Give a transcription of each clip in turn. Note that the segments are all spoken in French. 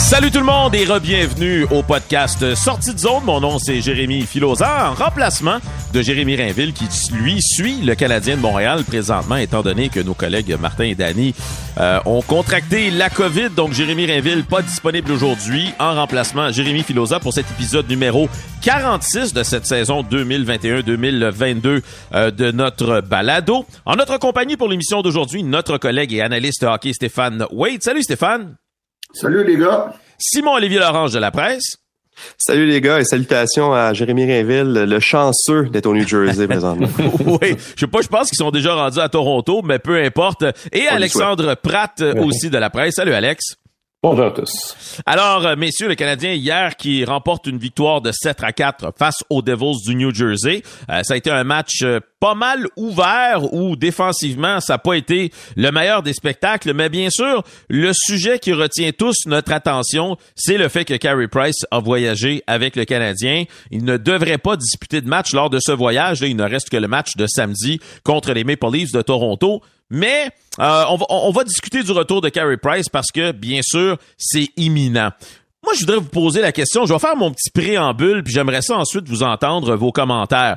Salut tout le monde et re-bienvenue au podcast Sortie de zone. Mon nom c'est Jérémy Filosa en remplacement de Jérémy Rainville qui lui suit le Canadien de Montréal présentement étant donné que nos collègues Martin et Danny euh, ont contracté la COVID. Donc Jérémy Rainville pas disponible aujourd'hui en remplacement Jérémy Filosa pour cet épisode numéro 46 de cette saison 2021-2022 euh, de notre balado. En notre compagnie pour l'émission d'aujourd'hui, notre collègue et analyste hockey Stéphane Wade. Salut Stéphane. Salut les gars. Simon Olivier Lorange de la presse. Salut les gars et salutations à Jérémy Rainville, le chanceux d'être au New Jersey présentement. oui, je sais pas, je pense qu'ils sont déjà rendus à Toronto, mais peu importe. Et Alexandre Pratt aussi de la presse. Salut Alex. Bonjour à tous. Alors, euh, messieurs, le Canadien hier qui remporte une victoire de 7 à 4 face aux Devils du New Jersey. Euh, ça a été un match euh, pas mal ouvert où défensivement, ça n'a pas été le meilleur des spectacles. Mais bien sûr, le sujet qui retient tous notre attention, c'est le fait que Carey Price a voyagé avec le Canadien. Il ne devrait pas disputer de match lors de ce voyage. Il ne reste que le match de samedi contre les Maple Leafs de Toronto. Mais euh, on, va, on, va, discuter du retour de Carey Price parce que, bien sûr, c'est imminent. Moi, je voudrais vous poser la question. Je vais faire mon petit préambule, puis j'aimerais ça ensuite vous entendre vos commentaires.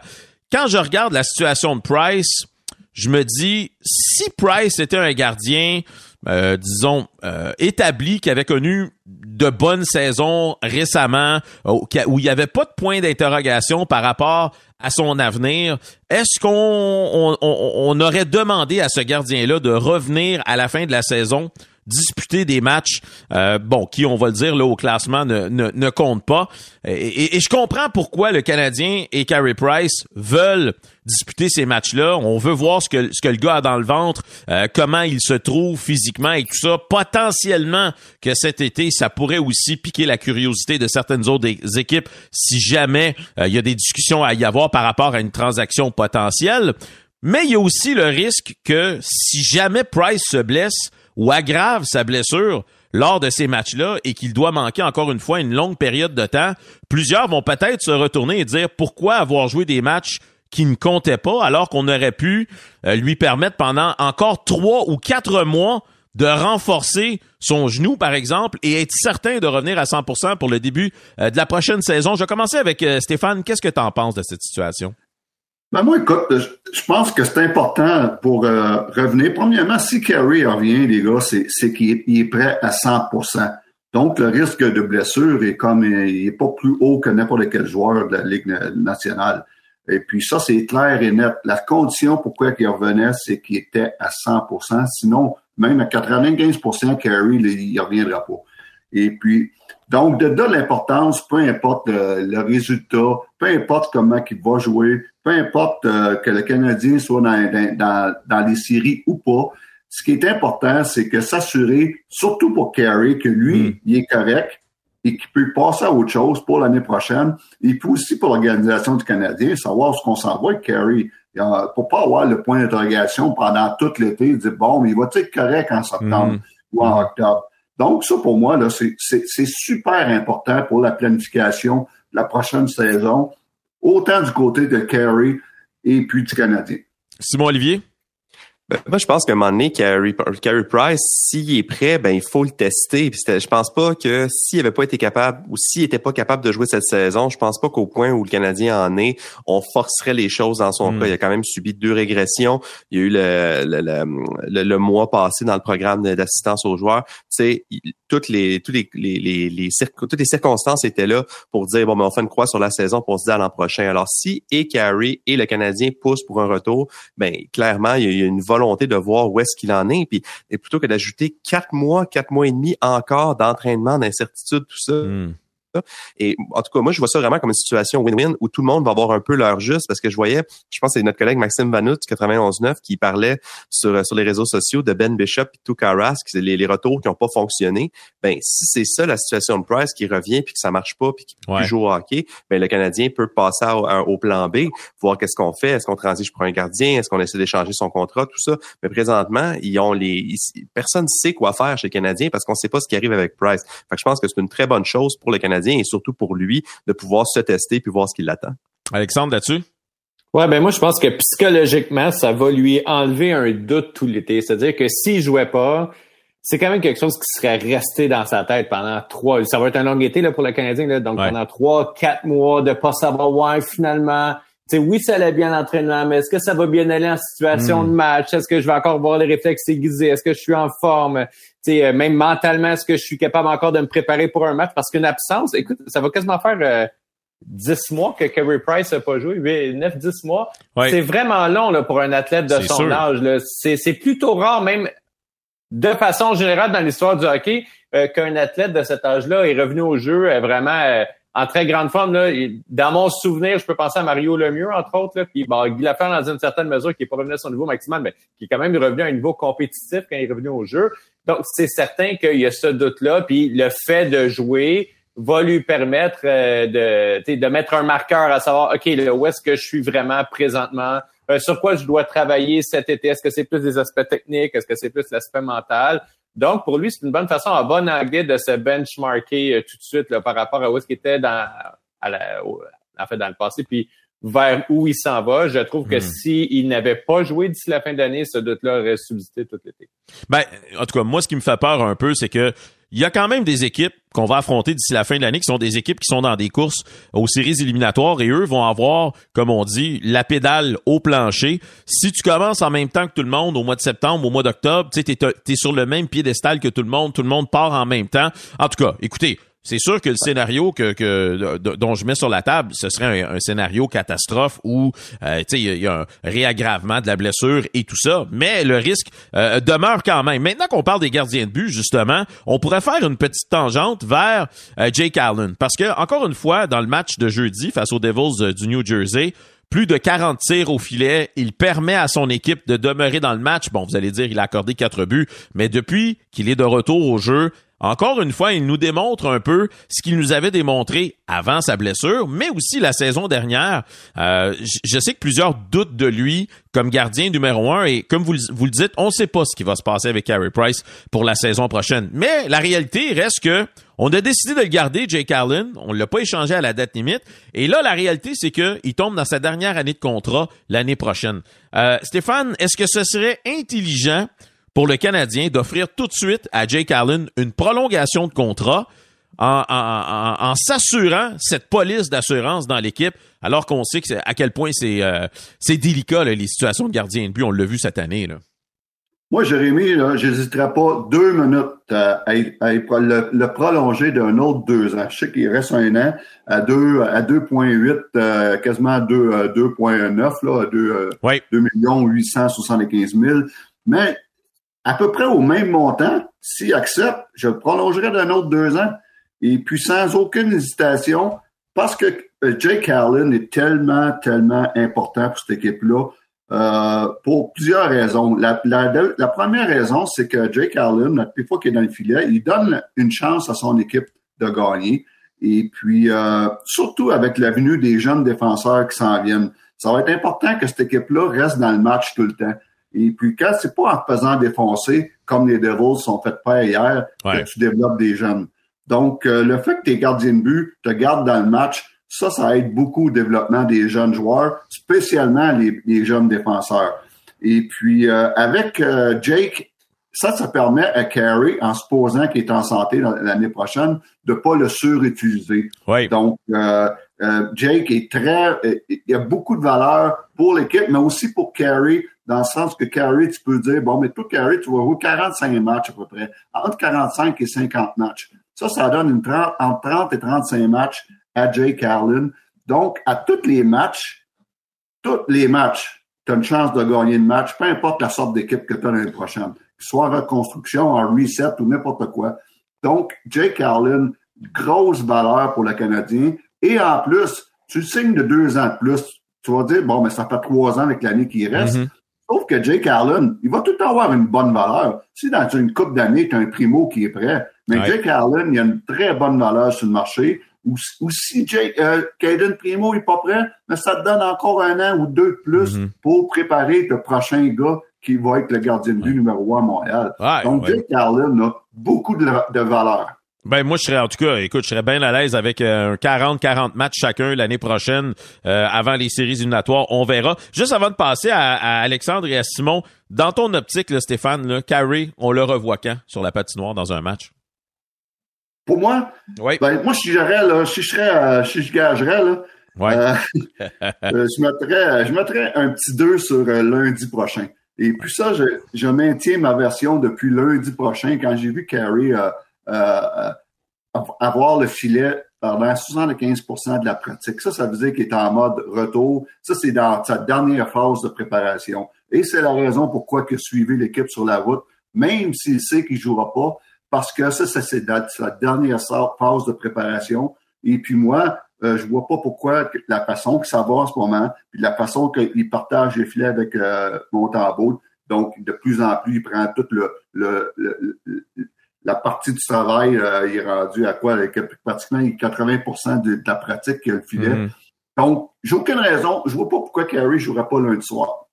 Quand je regarde la situation de Price, je me dis, si Price était un gardien, euh, disons, euh, établi, qui avait connu de bonnes saisons récemment, où il n'y avait pas de point d'interrogation par rapport à son avenir. Est-ce qu'on on, aurait demandé à ce gardien-là de revenir à la fin de la saison disputer des matchs, euh, bon, qui, on va le dire, là, au classement ne, ne, compte pas. Et, et, je comprends pourquoi le Canadien et Carey Price veulent disputer ces matchs-là. On veut voir ce que, ce que le gars a dans le ventre, euh, comment il se trouve physiquement et tout ça. Potentiellement que cet été, ça pourrait aussi piquer la curiosité de certaines autres équipes si jamais euh, il y a des discussions à y avoir par rapport à une transaction potentielle. Mais il y a aussi le risque que si jamais Price se blesse, ou aggrave sa blessure lors de ces matchs-là et qu'il doit manquer encore une fois une longue période de temps, plusieurs vont peut-être se retourner et dire pourquoi avoir joué des matchs qui ne comptaient pas alors qu'on aurait pu euh, lui permettre pendant encore trois ou quatre mois de renforcer son genou, par exemple, et être certain de revenir à 100% pour le début euh, de la prochaine saison. Je vais avec euh, Stéphane. Qu'est-ce que tu en penses de cette situation? Ben moi, écoute, je pense que c'est important pour euh, revenir. Premièrement, si Carey revient, les gars, c'est qu'il est, prêt à 100% Donc, le risque de blessure est comme il est pas plus haut que n'importe quel joueur de la Ligue nationale. Et puis ça, c'est clair et net. La condition pourquoi il revenait, c'est qu'il était à 100% Sinon, même à 95 Carey, il ne reviendra pas. Et puis, donc, de là l'importance, peu importe le, résultat, peu importe comment il va jouer, peu importe euh, que le Canadien soit dans, dans, dans, les séries ou pas, ce qui est important, c'est que s'assurer, surtout pour Carey, que lui, hmm. il est correct et qu'il peut passer à autre chose pour l'année prochaine. Et puis aussi pour l'organisation du Canadien, savoir ce qu'on s'en va avec Carey. Pour pas avoir le point d'interrogation pendant tout l'été, dire bon, mais il va être correct en septembre hmm. ou en octobre? Donc, ça, pour moi, là, c'est super important pour la planification de la prochaine saison, autant du côté de Kerry et puis du Canadien. Simon Olivier? Ben, moi, je pense qu'à un moment donné, Carey, Price, s'il est prêt, ben il faut le tester. Puis je pense pas que s'il avait pas été capable ou s'il était pas capable de jouer cette saison, je pense pas qu'au point où le Canadien en est, on forcerait les choses dans son hmm. cas. Il a quand même subi deux régressions. Il y a eu le, le, le, mois passé dans le programme d'assistance aux joueurs. Tu sais, toutes les toutes les, les, les, toutes les circonstances étaient là pour dire bon, mais ben, on fait une croix sur la saison pour se dire à l'an prochain. Alors si et Carey et le Canadien poussent pour un retour, ben clairement il y a une volonté de voir où est-ce qu'il en est. Puis et plutôt que d'ajouter quatre mois, quatre mois et demi encore d'entraînement, d'incertitude, tout ça. Hmm. Et en tout cas, moi, je vois ça vraiment comme une situation win-win où tout le monde va avoir un peu leur juste parce que je voyais, je pense que c'est notre collègue Maxime Vanout, 91.9, qui parlait sur, sur les réseaux sociaux de Ben Bishop et Tukaras, les, les retours qui n'ont pas fonctionné. Ben, si c'est ça la situation de Price qui revient puis que ça marche pas puis qu'il peut plus jouer au hockey, ben, le Canadien peut passer au, plan B, voir qu'est-ce qu'on fait. Est-ce qu'on transige pour un gardien? Est-ce qu'on essaie d'échanger son contrat? Tout ça. Mais présentement, ils ont les, personne sait quoi faire chez le Canadien parce qu'on sait pas ce qui arrive avec Price. Fait que je pense que c'est une très bonne chose pour le Canadien et surtout pour lui de pouvoir se tester puis voir ce qu'il attend. Alexandre, là-dessus? Ouais, ben moi je pense que psychologiquement, ça va lui enlever un doute tout l'été. C'est-à-dire que s'il jouait pas, c'est quand même quelque chose qui serait resté dans sa tête pendant trois. Ça va être un long été là, pour le Canadien, là, donc pendant trois, quatre mois de pas savoir ouais, finalement. sais, oui, ça allait bien l'entraînement, mais est-ce que ça va bien aller en situation hmm. de match? Est-ce que je vais encore voir les réflexes aiguisés? Est-ce que je suis en forme? Sais, euh, même mentalement, est-ce que je suis capable encore de me préparer pour un match? Parce qu'une absence, écoute, ça va quasiment faire euh, 10 mois que Kerry Price n'a pas joué, 9, 10 mois. C'est vraiment long là, pour un athlète de son âge. C'est plutôt rare, même de façon générale dans l'histoire du hockey, euh, qu'un athlète de cet âge-là est revenu au jeu euh, vraiment euh, en très grande forme. Là. Dans mon souvenir, je peux penser à Mario Lemieux, entre autres, là, puis bon, Guy Lafleur, dans une certaine mesure, qui n'est pas revenu à son niveau maximal, mais qui est quand même revenu à un niveau compétitif quand il est revenu au jeu. Donc, c'est certain qu'il y a ce doute-là, puis le fait de jouer, va lui permettre euh, de, de mettre un marqueur à savoir, OK, là, où est-ce que je suis vraiment présentement? Euh, sur quoi je dois travailler cet été? Est-ce que c'est plus des aspects techniques? Est-ce que c'est plus l'aspect mental? Donc, pour lui, c'est une bonne façon, un bon anglais, de se benchmarker euh, tout de suite là, par rapport à où est-ce qu'il était dans, à la, en fait, dans le passé, puis vers où il s'en va. Je trouve que hmm. s'il n'avait pas joué d'ici la fin d'année, ce doute-là aurait subsisté tout l'été. Ben, en tout cas, moi, ce qui me fait peur un peu, c'est que il y a quand même des équipes qu'on va affronter d'ici la fin de l'année qui sont des équipes qui sont dans des courses aux séries éliminatoires et eux vont avoir, comme on dit, la pédale au plancher. Si tu commences en même temps que tout le monde au mois de septembre, au mois d'octobre, tu t'es, es sur le même piédestal que tout le monde, tout le monde part en même temps. En tout cas, écoutez, c'est sûr que le scénario que, dont je mets sur la table, ce serait un, scénario catastrophe où euh, il y, a un réaggravement de la blessure et tout ça, mais le risque euh, demeure quand même. Maintenant qu'on parle des gardiens de but, justement, on pourrait faire une petite tangente vers euh, Jake Allen parce que encore une fois, dans le match de jeudi face aux Devils du New Jersey, plus de 40 tirs au filet. Il permet à son équipe de demeurer dans le match. Bon, vous allez dire, il a accordé quatre buts, mais depuis qu'il est de retour au jeu, encore une fois, il nous démontre un peu ce qu'il nous avait démontré avant sa blessure, mais aussi la saison dernière. Euh, je sais que plusieurs doutent de lui comme gardien numéro un et comme vous, le dites, on ne sait pas ce qui va se passer avec Carey Price pour la saison prochaine. Mais la réalité reste que on a décidé de le garder, Jake Allen. On l'a pas échangé à la date limite. Et là, la réalité, c'est qu'il tombe dans sa dernière année de contrat l'année prochaine. Euh, Stéphane, est-ce que ce serait intelligent pour le Canadien d'offrir tout de suite à Jake Allen une prolongation de contrat en, s'assurant cette police d'assurance dans l'équipe, alors qu'on sait que à quel point c'est euh, délicat les situations de gardien de but. On l'a vu cette année. Là. Moi, Jérémy, je n'hésiterai pas deux minutes à, le, prolonger d'un autre deux ans. Je sais qu'il reste un an à deux à 2,8, euh, quasiment à 2,9, là, à 2, oui. 2 millions 875 000. Mais à peu près au même montant. S'il accepte, je le prolongerai d'un autre deux ans. Et puis sans aucune hésitation, parce que euh, Jake Allen est tellement, tellement important pour cette équipe-là, euh, pour plusieurs raisons. La, première raison, c'est que Jake Allen, la fois qu'il est dans le filet, il donne une chance à son équipe de gagner. Et puis, euh, surtout avec la venue des jeunes défenseurs qui s'en viennent, ça va être important que cette équipe-là reste dans le match tout le temps. Et puis, quand c'est pas en faisant défoncer, comme les Devils sont fait faire hier, que tu développes des jeunes. Donc, euh, le fait que tes gardiens de but te gardent dans le match, ça, ça aide beaucoup au développement des jeunes joueurs, spécialement les, jeunes défenseurs. Et puis, euh, avec euh, Jake, ça, ça permet à Carey, en supposant qu'il est en santé l'année prochaine, de pas le surutiliser. Donc, Jake est très, il y a beaucoup de valeur pour l'équipe, mais aussi pour Carey dans le sens que Carey, tu peux dire, bon, mais toi, Carey, tu vas jouer 45 matchs à peu près, entre 45 et 50 matchs. Ça, ça donne une 30, entre 30 et 35 matchs à Jay Carlin. Donc, à tous les matchs, tous les matchs, tu as une chance de gagner le match, peu importe la sorte d'équipe que tu as l'année prochaine, soit en reconstruction, en reset ou n'importe quoi. Donc, Jay Carlin, grosse valeur pour le Canadien. Et en plus, tu signes de deux ans de plus. Tu vas dire, bon, mais ça fait trois ans avec l'année qui reste. Mm-hmm. Sauf que Jake Allen, il va tout le temps avoir une bonne valeur. Si dans une coupe d'années, tu as un primo qui est prêt, mais Jake Allen, il a une très bonne valeur sur le marché. Ou, si Jake, euh, Primo n'est pas prêt, mais ça te donne encore un an ou deux de plus mm-hmm. pour préparer le prochain gars qui va être le gardien de but numéro un à Montréal. Donc, Jake Allen a beaucoup de, valeur. Ben moi je serais en tout cas, écoute, je serais bien à l'aise avec un 40-40 matchs chacun l'année prochaine avant les séries éliminatoires. On verra. Juste avant de passer à, Alexandre et à Simon, dans ton optique, là, Stéphane, là, Carey, on le revoit quand sur la patinoire dans un match? Pour moi, oui. ben, moi, si là, si je serais, euh, si je gagerais, là, ouais. euh, euh je mettrais, je mettrais un petit 2 sur euh, lundi prochain. Et puis ça, je, je, maintiens ma version depuis lundi prochain quand j'ai vu Carey avoir le filet pendant 75% de la pratique. Ça, ça veut dire qu'il est en mode retour. Ça, c'est dans sa dernière phase de préparation. Et c'est la raison pourquoi que suivez l'équipe sur la route, même s'il sait qu'il jouera pas, parce que ça, ça c'est sa dernière phase de préparation. Et puis moi, euh, je vois pas pourquoi la façon que ça va en ce moment, puis la façon qu'il partage les filets avec euh, Montembeau, donc de plus en plus, il prend toute le, le, la partie du travail, euh, est rendu à quoi? Avec pratiquement 80% de, la pratique qu'il filet. Mm-hmm. Donc, j'ai aucune raison. Je vois pas pourquoi Carey jouerait pas lundi soir.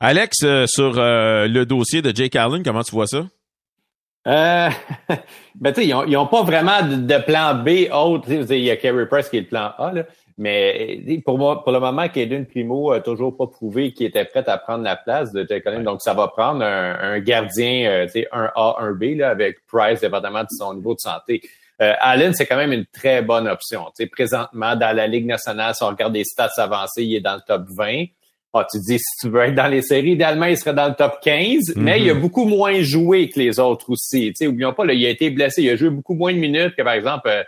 Alex, euh, sur le dossier de Jake Allen, comment tu vois ça? Euh, ben, tu sais, ils n'ont pas vraiment de, plan B autre. Il y a Kerry Price qui est le plan A, là. Mais pour moi, pour le moment, Caden Primo a toujours pas prouvé qu'il était prêt à prendre la place de Allen. Donc, ça va prendre un, gardien, euh, tu sais, un A, un B, là, avec Price, dépendamment de son niveau de santé. Euh, Allen, c'est quand même une très bonne option. Tu sais, présentement, dans la Ligue nationale, si on regarde des stats avancés, il est dans le top 20. Ah, tu dis, si tu veux être dans les séries, idéalement, il serait dans le top 15, mais il a beaucoup moins joué que les autres aussi. Tu sais, oublions pas, là, il a été blessé. Il a joué beaucoup moins de minutes que, par exemple, euh,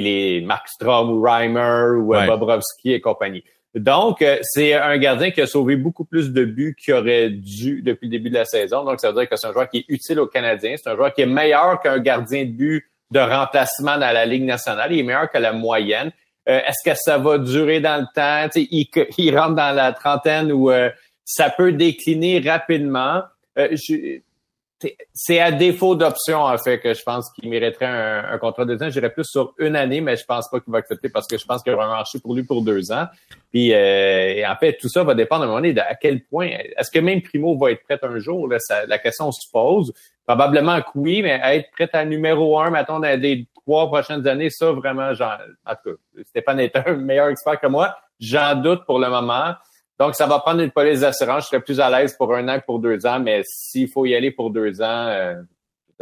les Mark Strom ou Reimer ou euh, Bobrovski et compagnie. Donc, euh, c'est un gardien qui a sauvé beaucoup plus de buts qu'il aurait dû depuis le début de la saison. Donc, ça veut dire que c'est un joueur qui est utile aux Canadiens. C'est un joueur qui est meilleur qu'un gardien de but de remplacement dans la Ligue nationale. Il est meilleur que la moyenne. Euh, est-ce que ça va durer dans le temps? Il, il, rentre dans la trentaine où euh, ça peut décliner rapidement. Euh, c'est à défaut d'option, en fait, que je pense qu'il mériterait un, contrat de deux ans. J'irais plus sur une année, mais je pense pas qu'il va accepter parce que je pense qu'il y aura un marché pour lui pour deux ans. Puis, en fait, tout ça va dépendre à un moment donné à quel point. Est-ce que même Primo va être prêt un jour? la question se pose. Probablement que oui, mais être prêt à numéro un, mettons, dans les trois prochaines années, ça, vraiment, genre, en tout cas, Stéphane est un meilleur expert que moi. J'en doute pour le moment. Donc, ça va prendre une police d'assurance. Je serais plus à l'aise pour un an que pour deux ans, mais s'il faut y aller pour deux ans, euh,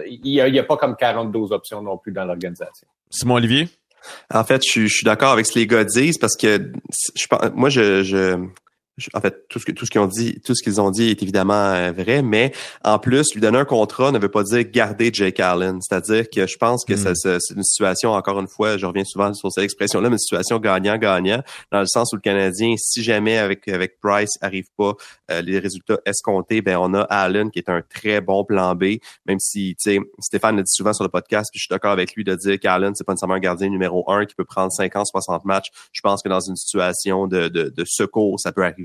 il n'y a, pas comme 42 options non plus dans l'organisation. Simon Olivier? En fait, je, suis d'accord avec ce que les gars disent parce que je, moi, je, je, en fait, tout ce que tout ce qu'ils ont dit, tout ce qu'ils ont dit est évidemment euh, vrai, mais en plus, lui donner un contrat ne veut pas dire garder Jake Allen. C'est-à-dire que je pense que hmm. c'est une situation, encore une fois, je reviens souvent sur cette expression-là, mais une situation gagnant-gagnant, dans le sens où le Canadien, si jamais avec avec Price arrive pas euh, les résultats escomptés, ben on a Allen qui est un très bon plan B, même si tu sais Stéphane le dit souvent sur le podcast, puis je suis d'accord avec lui de dire qu'Allen c'est pas nécessairement un gardien numéro un qui peut prendre 50, 60 matchs. Je pense que dans une situation de, de, de secours, ça peut arriver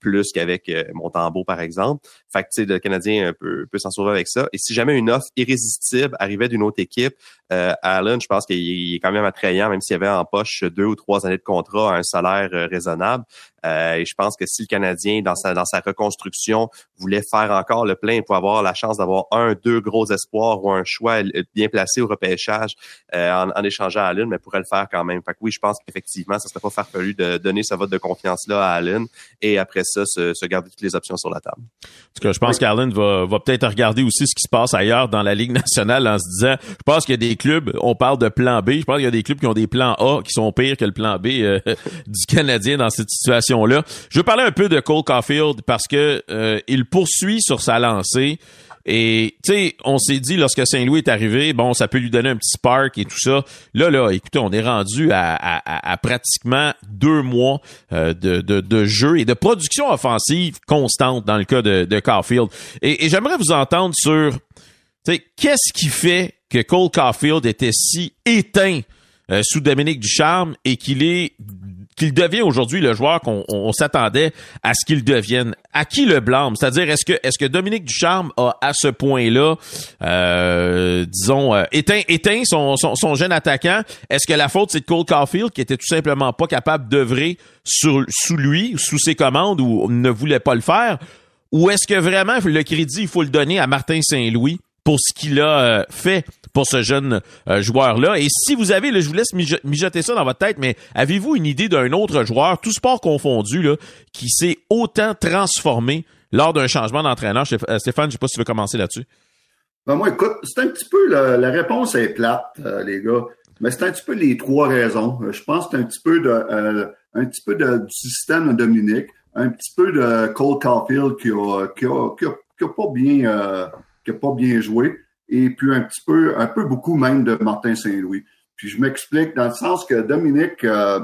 plus qu'avec euh, Montembeau, par exemple. Fait que, le Canadien peut, peut s'en sauver avec ça. Et si jamais une offre irrésistible arrivait d'une autre équipe, euh, Allen, je pense qu'il est quand même attrayant, même s'il avait en poche deux ou trois années de contrat à un salaire euh, raisonnable. Euh, et je pense que si le Canadien, dans sa, dans sa reconstruction, voulait faire encore le plein pour avoir la chance d'avoir un, deux gros espoirs ou un choix bien placé au repêchage euh, en, en, échangeant à Allen, mais pourrait le faire quand même. Fait que oui, je pense qu'effectivement, ça serait pas farfelu de donner ce vote de confiance-là à Allen et après ça, se, se, garder toutes les options sur la table. En tout cas, je pense qu'Allen va, va peut-être regarder aussi ce qui se passe ailleurs dans la Ligue nationale en se disant, je pense qu'il y a des on parle de plan B, je pense qu'il y a des clubs qui ont des plans A qui sont pires que le plan B euh, du Canadien dans cette situation là Je veux parler un peu de Cole Caulfield parce que euh, il poursuit sur sa lancée. Et tu sais, on s'est dit lorsque Saint-Louis est arrivé, bon, ça peut lui donner un petit spark et tout ça. Là, là, écoutez, on est rendu à, pratiquement deux mois euh, de, de, jeu et de production offensive constante dans le cas de, de Caulfield. Et, j'aimerais vous entendre sur, tu sais, qu'est-ce qui fait que Cole Caulfield était si éteint euh, sous Dominique Ducharme et qu'il est qu'il devient aujourd'hui le joueur qu'on s'attendait à ce qu'il devienne. À qui le blâme? C'est-à-dire, est-ce que est-ce que Dominique Ducharme a à ce point-là, euh, disons, euh, éteint, éteint son, son, jeune attaquant? Est-ce que la faute c'est de Cole Caulfield qui était tout simplement pas capable d'œuvrer sous lui, sous ses commandes ou ne voulait pas le faire? Ou est-ce que vraiment le crédit il faut le donner à Martin Saint-Louis? Pour ce qu'il a fait pour ce jeune joueur-là. Et si vous avez, je vous laisse mijoter ça dans votre tête, mais avez-vous une idée d'un autre joueur, tout sport confondu, là, qui s'est autant transformé lors d'un changement d'entraîneur? Stéphane, je ne sais pas si tu veux commencer là-dessus. Ben moi, écoute, c'est un petit peu, la, réponse est plate, les gars, mais c'est un petit peu les trois raisons. Je pense que c'est un petit peu de, un petit peu du système de Dominique, un petit peu de Cole Caulfield qui a, qui a, qui a, pas bien euh, qui a pas bien joué, et puis un petit peu, un peu beaucoup même de Martin Saint-Louis. Puis je m'explique dans le sens que Dominique, euh,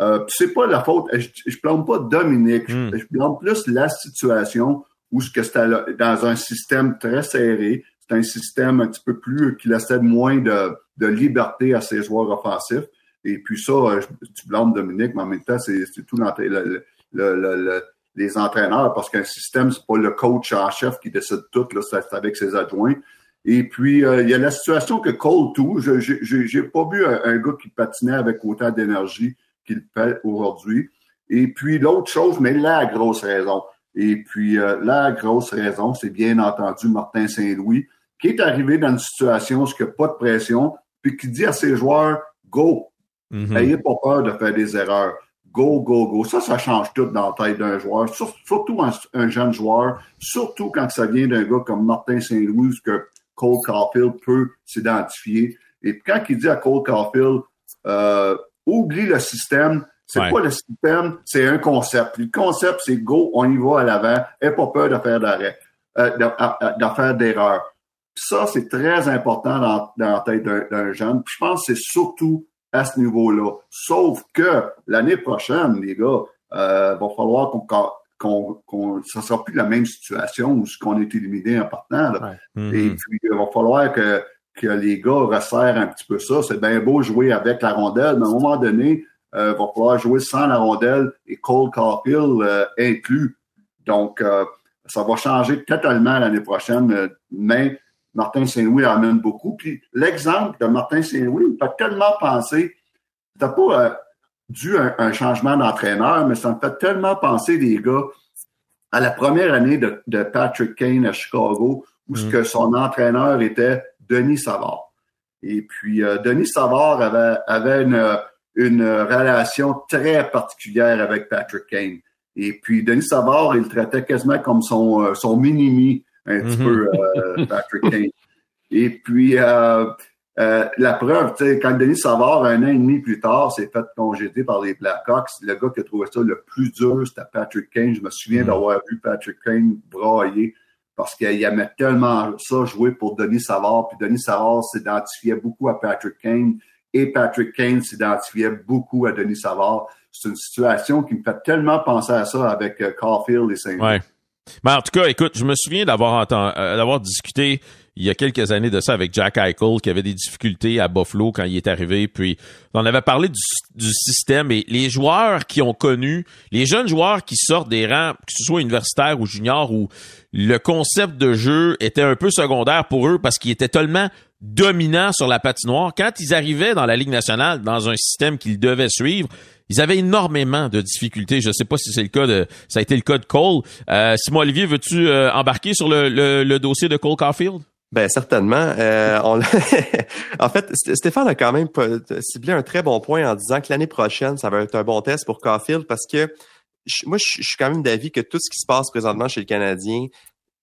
euh, c'est pas la faute, je, je blâme pas Dominique, je, hmm. je blâme plus la situation où ce que c'était dans un système très serré, c'est un système un petit peu plus qui laissait moins de, de liberté à ses joueurs offensifs. Et puis ça, euh, tu blâmes Dominique, mais en même temps, c'est tout dans le, le, les entraîneurs, parce qu'un système, c'est pas le coach en chef qui décide tout, là, c'est avec ses adjoints. Et puis, euh, il y a la situation que Cole tout, je j'ai pas vu un, gars qui patinait avec autant d'énergie qu'il fait aujourd'hui. Et puis, l'autre chose, mais la grosse raison, et puis euh, la grosse raison, c'est bien entendu Martin Saint-Louis, qui est arrivé dans une situation où il n'y a pas de pression, puis qui dit à ses joueurs, go, Mm Ayez pas peur de faire des erreurs. Go, go, go. Ça, ça change tout dans la tête d'un joueur, surtout un, jeune joueur, surtout quand ça vient d'un gars comme Martin Saint-Louis, que Cole Caulfield peut s'identifier. Et quand il dit à Cole Caulfield, euh, oublie le système, c'est quoi le système? C'est un concept. Le concept, c'est go, on y va à l'avant. Aie pas peur de faire d'arrêt, euh, de, faire d'erreurs. Ça, c'est très important dans, dans la tête d'un jeune. je pense que c'est surtout à ce niveau-là. Sauf que l'année prochaine, les gars, euh, va falloir qu'on qu'on ça sera plus la même situation où ce qu'on est éliminé en partant. Et mm-hmm. puis il va falloir que que les gars resserrent un petit peu ça. C'est bien beau jouer avec la rondelle, mais à un moment donné, euh, il va falloir jouer sans la rondelle et Cole Caulfield euh, inclus. Donc, euh, ça va changer totalement l'année prochaine, mais Martin Saint-Louis amène beaucoup. Puis l'exemple de Martin Saint-Louis me fait tellement penser, c'était pas euh, dû à un, changement d'entraîneur, mais ça me fait tellement penser, les gars, à la première année de, Patrick Kane à Chicago, où ce mm. que son entraîneur était Denis Savard. Et puis, euh, Denis Savard avait, avait une, une relation très particulière avec Patrick Kane. Et puis, Denis Savard, il le traitait quasiment comme son, euh, son mini-mi un petit peu, mhm. euh, Patrick Kane. Et puis, euh, euh, la preuve, tu sais, quand Denis Savard, un an et demi plus tard, s'est fait congéder par les Blackhawks, le gars qui a trouvé ça le plus dur, c'était Patrick Kane. Je me souviens mhm. d'avoir vu Patrick Kane brailler parce qu'il aimait tellement ça jouer pour Denis Savard. Puis Denis Savard s'identifiait beaucoup à Patrick Kane et Patrick Kane s'identifiait beaucoup à Denis Savard. C'est une situation qui me fait tellement penser à ça avec Caulfield et Saint-Louis. Mais en tout cas, écoute, je me souviens d'avoir euh, d'avoir discuté il y a quelques années de ça avec Jack Eichel qui avait des difficultés à Buffalo quand il est arrivé. Puis on avait parlé du, système et les joueurs qui ont connu, les jeunes joueurs qui sortent des rangs, que ce soit universitaires ou juniors, où le concept de jeu était un peu secondaire pour eux parce qu'ils étaient tellement dominants sur la patinoire. Quand ils arrivaient dans la Ligue nationale, dans un système qu'ils devaient suivre, ils avaient énormément de difficultés. Je ne sais pas si c'est le cas de, ça a été le cas de Cole. Euh, Simon Olivier, veux-tu euh, embarquer sur le, le, dossier de Cole Caulfield? Ben certainement. Euh, en fait, Stéphane a quand même ciblé un très bon point en disant que l'année prochaine, ça va être un bon test pour Caulfield parce que moi, je suis quand même d'avis que tout ce qui se passe présentement chez le Canadien,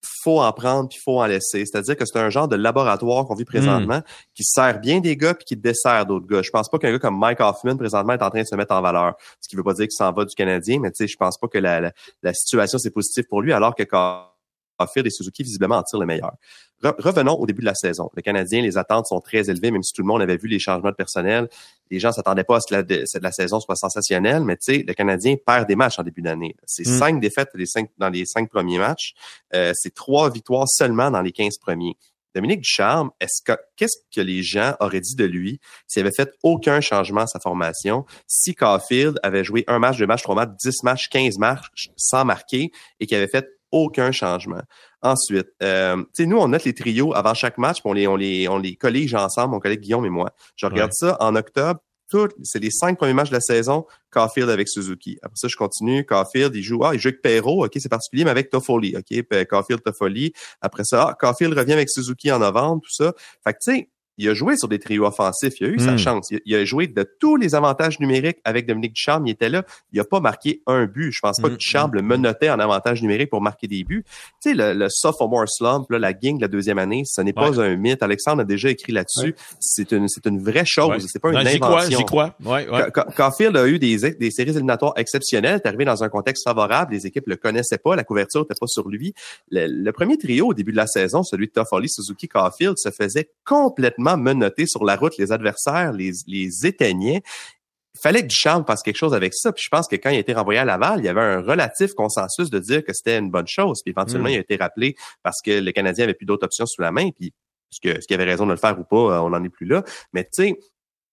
faut en prendre puis faut en laisser. C'est-à-dire que c'est un genre de laboratoire qu'on vit présentement hmm. qui sert bien des gars puis qui dessert d'autres gars. Je pense pas qu'un gars comme Mike Hoffman présentement est en train de se mettre en valeur. Ce qui veut pas dire qu'il s'en va du Canadien, mais tu sais, je pense pas que la, la, situation c'est positif pour lui alors que Et Suzuki visiblement en tirent le meilleur revenons au début de la saison. Le Canadien, les attentes sont très élevées, même si tout le monde avait vu les changements de personnel. Les gens s'attendaient pas à ce que la, saison soit sensationnelle, mais tu sais, le Canadien perd des matchs en début d'année. C'est mm. cinq défaites dans les cinq premiers matchs. Euh, c'est trois victoires seulement dans les quinze premiers. Dominique Ducharme, est-ce que qu'est-ce que les gens auraient dit de lui s'il avait fait aucun changement à sa formation, si Caulfield avait joué un match, deux matchs, trois matchs, dix matchs, quinze matchs sans marquer et qu'il avait fait aucun changement. Ensuite, euh, nous, on note les trios avant chaque match, on les, on les, on les collige ensemble, mon collègue Guillaume et moi. Je regarde ça en octobre. c'est les cinq premiers matchs de la saison, Caulfield avec Suzuki. Après ça, je continue. Caulfield, il joue, ah, il joue avec Perrault, OK, c'est particulier, mais avec Toffoli, OK, Caulfield, Toffoli. Après ça, ah, Caulfield revient avec Suzuki en novembre, tout ça. Fait que, tu sais, il a joué sur des trios offensifs. Il a eu sa hmm. chance. Il a, joué de tous les avantages numériques avec Dominique Ducharme. Il était là. Il a pas marqué un but. Je pense pas hmm. que Ducharme le menottait en avantage numérique pour marquer des buts. Tu sais, le, le sophomore slump, là, la gang de la deuxième année, ce n'est pas un mythe. Alexandre a déjà écrit là-dessus. C'est une, c'est une vraie chose. C'est pas une invention. J'y crois, Ouais, ouais. Caulfield a eu des, des séries éliminatoires exceptionnelles. est arrivé dans un contexte favorable. Les équipes le connaissaient pas. La couverture n'était pas sur lui. Le, premier trio au début de la saison, celui de Toffoli, Suzuki, Caulfield, se faisait complètement menotter sur la route, les adversaires les, les éteignaient il fallait que Duchamp fasse quelque chose avec ça. Puis je pense que quand il a été renvoyé à Laval, il y avait un relatif consensus de dire que c'était une bonne chose. Puis éventuellement, mm. il a été rappelé parce que le Canadien avait plus d'autres options sous la main. Puis ce qu'il avait raison de le faire ou pas, euh, on n'en est plus là. Mais tu sais,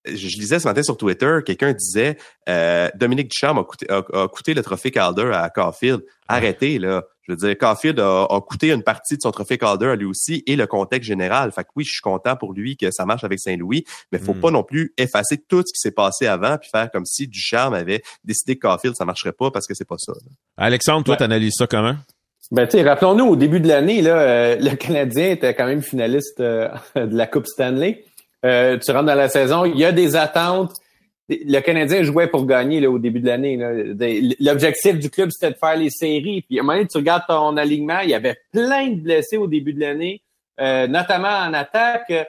je, lisais ce matin sur Twitter, quelqu'un disait euh, Dominique Duchamp a coûté, a, coûté, le trophée Calder à Caulfield. Arrêtez, là. Je veux dire, Caulfield a, coûté une partie de son trophée Calder à lui aussi et le contexte général. Fait que oui, je suis content pour lui que ça marche avec Saint-Louis, mais faut hmm. pas non plus effacer tout ce qui s'est passé avant puis faire comme si Duchamp avait décidé que Caulfield, ça marcherait pas parce que c'est pas ça. Alexandre, toi, tu t'analyses ça comment? Ben, tu rappelons-nous, au début de l'année, là, euh, le Canadien était quand même finaliste euh, de la Coupe Stanley. Euh, tu rentres dans la saison, il y a des attentes. Le Canadien jouait pour gagner là, au début de l'année. L'objectif du club, c'était de faire les séries. Puis à un moment donné, tu regardes ton alignement, il y avait plein de blessés au début de l'année, euh, notamment en attaque. À un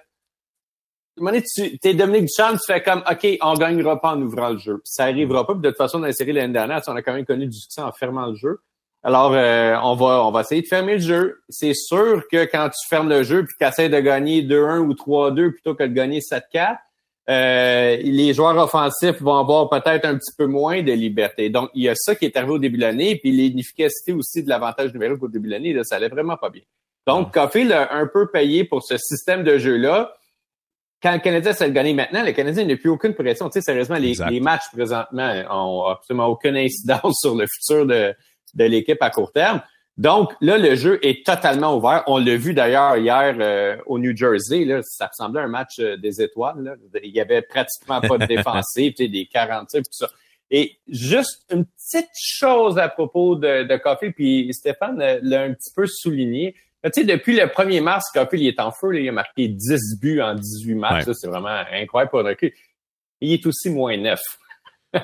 moment donné, tu es Dominique Duchamp, tu fais comme OK, on gagnera pas en ouvrant le jeu. ça arrivera pas. Puis de toute façon, dans la série l'année dernière, on a quand même connu du succès en fermant le jeu. Alors, euh, on va on va essayer de fermer le jeu. C'est sûr que quand tu fermes le jeu puis que tu essaies de gagner 2-1 ou 3-2 plutôt que de gagner 7-4, euh, les joueurs offensifs vont avoir peut-être un petit peu moins de liberté. Donc, il y a ça qui est arrivé au début de l'année, puis l'inefficacité aussi de l'avantage numérique au début de l'année, ça allait vraiment pas bien. Donc, Coffee l'a un peu payé pour ce système de jeu-là. Quand le Canadien s'est gagné maintenant, le Canadien n'a plus aucune pression. Tu sais, sérieusement, les, les matchs présentement ont absolument aucune incidence sur le futur de, de l'équipe à court terme. Donc là, le jeu est totalement ouvert. On l'a vu d'ailleurs hier euh, au New Jersey. Là, ça ressemblait à un match euh, des étoiles. Là. Il y avait pratiquement pas de défensive, des 40 tout ça. Et juste une petite chose à propos de, de Coffee, puis Stéphane l'a un petit peu souligné. Tu sais, depuis le 1er mars, Coffee il est en feu. il a marqué 10 buts en 18 matchs. C'est vraiment incroyable pour un Il est aussi moins neuf.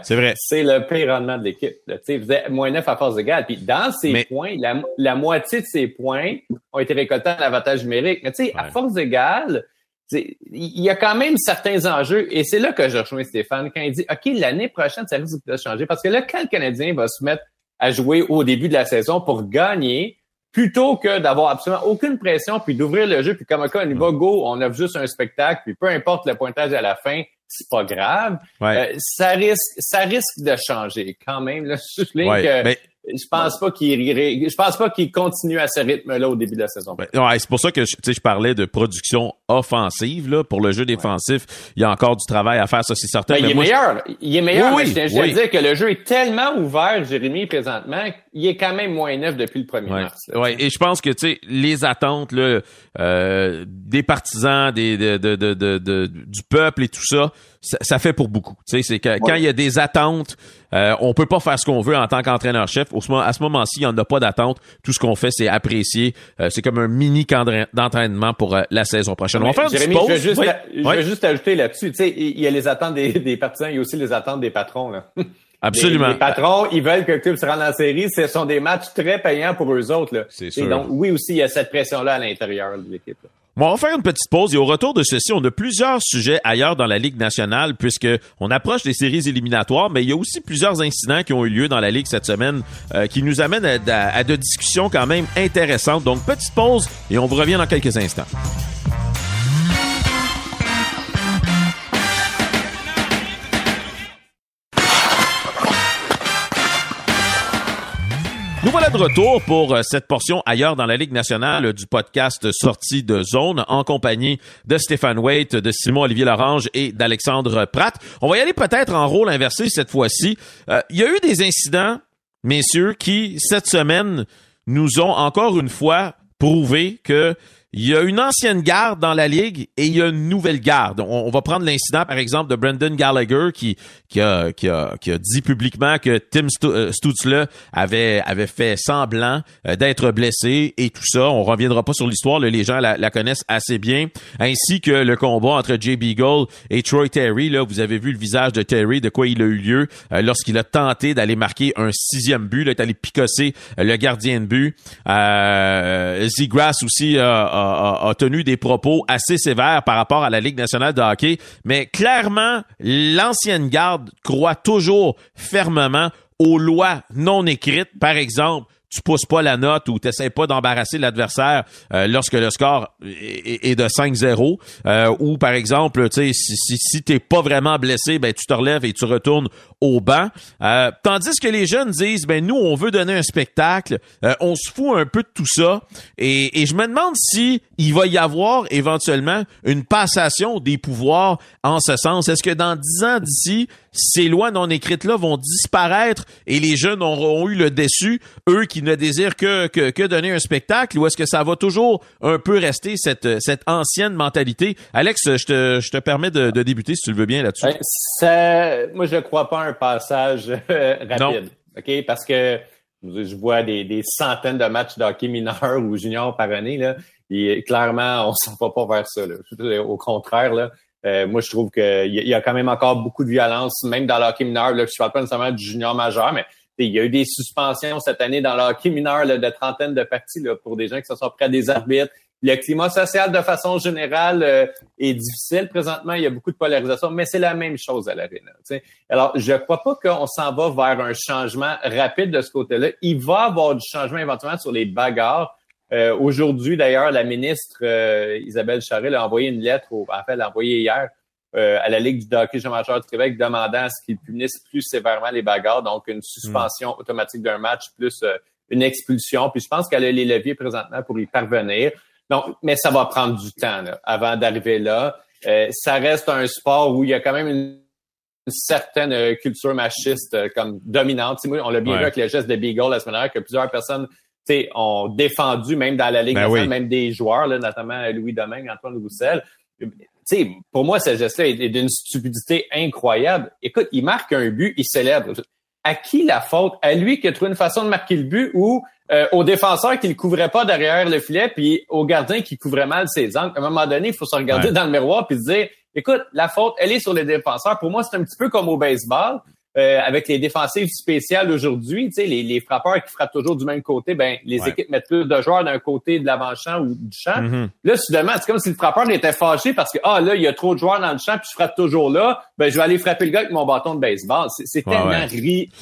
C'est vrai. c'est le pire rendement de l'équipe. Tu sais, moins 9 à force égale. Puis dans ces points, la, moitié de ces points ont été récoltés à l'avantage numérique. Mais tu sais, à force égale, il y a quand même certains enjeux. Et c'est là que je rejoins Stéphane quand il dit, OK, l'année prochaine, ça risque de changer. Parce que là, quand le Canadien va se mettre à jouer au début de la saison pour gagner, plutôt que d'avoir absolument aucune pression, puis d'ouvrir le jeu, puis comme un on y va, go, on a juste un spectacle, puis peu importe le pointage à la fin, c'est pas grave. Euh, ça risque, ça risque de changer quand même. Là. Je que je pense pas qu'il je pense pas qu'il continue à ce rythme-là au début de la saison. Ouais, c'est pour ça que je, je parlais de production offensive là pour le jeu défensif. Il y a encore du travail à faire, ça c'est certain. Ben, il, est meilleur. il est meilleur. Oui, je, veux dire que le jeu est tellement ouvert, Jérémy, présentement, il est quand même moins neuf depuis le 1er mars. Oui, et je pense que tu sais les attentes là, euh, des partisans, des de, de, de, du peuple et tout ça, ça, fait pour beaucoup. Tu sais, c'est quand il y a des attentes, euh, on peut pas faire ce qu'on veut en tant qu'entraîneur-chef. À ce moment-ci, il n'y en a pas d'attente. Tout ce qu'on fait, c'est apprécier. Euh, c'est comme un mini camp d'entraînement pour euh, la saison prochaine. on va faire Jérémy, Je veux juste, je veux juste ajouter là-dessus. Tu sais, il y a les attentes des, des partisans, il y a aussi les attentes des patrons. Là. Absolument. Les, patrons, ils veulent que le club se rende en série. Ce sont des matchs très payants pour eux autres. C'est sûr. donc, oui aussi, il y a cette pression-là à l'intérieur de l'équipe. Bon, on va faire une petite pause et au retour de ceci, on a plusieurs sujets ailleurs dans la Ligue nationale puisque on approche des séries éliminatoires, mais il y a aussi plusieurs incidents qui ont eu lieu dans la Ligue cette semaine euh, qui nous amènent à, à de discussions quand même intéressantes. Donc, petite pause et on vous revient dans quelques instants. De retour pour euh, cette portion ailleurs dans la Ligue nationale du podcast Sortie de zone en compagnie de Stéphane Waite, de Simon Olivier Lorange et d'Alexandre Pratt. On va y aller peut-être en rôle inversé cette fois-ci. Euh, il y a eu des incidents, messieurs, qui cette semaine nous ont encore une fois prouvé que il y a une ancienne garde dans la ligue et il y a une nouvelle garde. On, va prendre l'incident, par exemple, de Brendan Gallagher qui, qui, a, qui, a, qui a dit publiquement que Tim euh, Stutzle avait, avait fait semblant euh, d'être blessé et tout ça. On reviendra pas sur l'histoire, les gens la, connaissent assez bien. Ainsi que le combat entre Jay Beagle et Troy Terry. Vous avez vu le visage de Terry, de quoi il a eu lieu euh, lorsqu'il a tenté d'aller marquer un sixième but. Là, est allé picosser le gardien de but. Euh, Grass aussi a a, tenu des propos assez sévères par rapport à la Ligue nationale de hockey, mais clairement, l'ancienne garde croit toujours fermement aux lois non écrites. Par exemple, tu pousses pas la note ou t'essaies pas d'embarrasser l'adversaire euh, lorsque le score est, de 5-0 euh, ou par exemple tu si, si, si t'es pas vraiment blessé ben tu te relèves et tu retournes au banc euh, tandis que les jeunes disent ben nous on veut donner un spectacle on se fout un peu de tout ça et, et je me demande si il va y avoir éventuellement une passation des pouvoirs en ce sens est-ce que dans 10 ans d'ici ces lois non écrites là vont disparaître et les jeunes auront eu le déçu eux qui ne désire que, que, donner un spectacle ou est-ce que ça va toujours un peu rester cette, cette ancienne mentalité? Alex, je te, je te permets de, de débuter si tu le veux bien là-dessus. Ben, moi, je ne crois pas un passage euh, rapide. OK? Parce que je vois des, des centaines de matchs de hockey mineur ou junior par année. Là, et clairement, on ne s'en va pas vers ça. Là. Au contraire, là, euh, moi, je trouve qu'il y, y a quand même encore beaucoup de violence, même dans le hockey mineur. Là, je ne parle pas nécessairement du junior majeur, mais il y a eu des suspensions cette année dans le hockey mineur de trentaine de parties là, pour des gens qui se sont près des arbitres. Le climat social, de façon générale, euh, est difficile présentement. Il y a beaucoup de polarisation, mais c'est la même chose à l'aréna. Alors, je ne crois pas qu'on s'en va vers un changement rapide de ce côté-là. Il va y avoir du changement éventuellement sur les bagarres. Euh, aujourd'hui, d'ailleurs, la ministre euh, Isabelle Charest a envoyé une lettre, au, en fait, elle a envoyé hier euh, à la Ligue du hockey majeur du Québec demandant à ce qu'ils punissent plus sévèrement les bagarres, donc une suspension automatique d'un match plus euh, une expulsion. Puis je pense qu'elle a les leviers présentement pour y parvenir. Donc, mais ça va prendre du temps avant d'arriver là. Euh, ça reste un sport où il y a quand même une certaine culture machiste comme dominante. on l'a bien vu avec le geste de Beagle la semaine dernière que plusieurs personnes ont défendu, même dans la Ligue ben même des joueurs, là, notamment Louis Domingue, Antoine Roussel sais, pour moi, ce geste-là est d'une stupidité incroyable. Écoute, il marque un but, il célèbre. À qui la faute? À lui qui a trouvé une façon de marquer le but ou euh, au défenseur qui ne couvrait pas derrière le filet, puis au gardien qui couvrait mal ses angles. À un moment donné, il faut se regarder dans le miroir puis se dire, écoute, la faute, elle est sur les défenseurs. Pour moi, c'est un petit peu comme au baseball. Euh, avec les défensives spéciales aujourd'hui, tu sais, les, les, frappeurs qui frappent toujours du même côté, ben les équipes mettent plus de joueurs d'un côté de l'avant-champ ou du champ. Mm-hmm. Là, soudainement, c'est comme si le frappeur était fâché parce que ah là, il y a trop de joueurs dans le champ, puis je frappe toujours là, ben je vais aller frapper le gars avec mon bâton de baseball. C'est tellement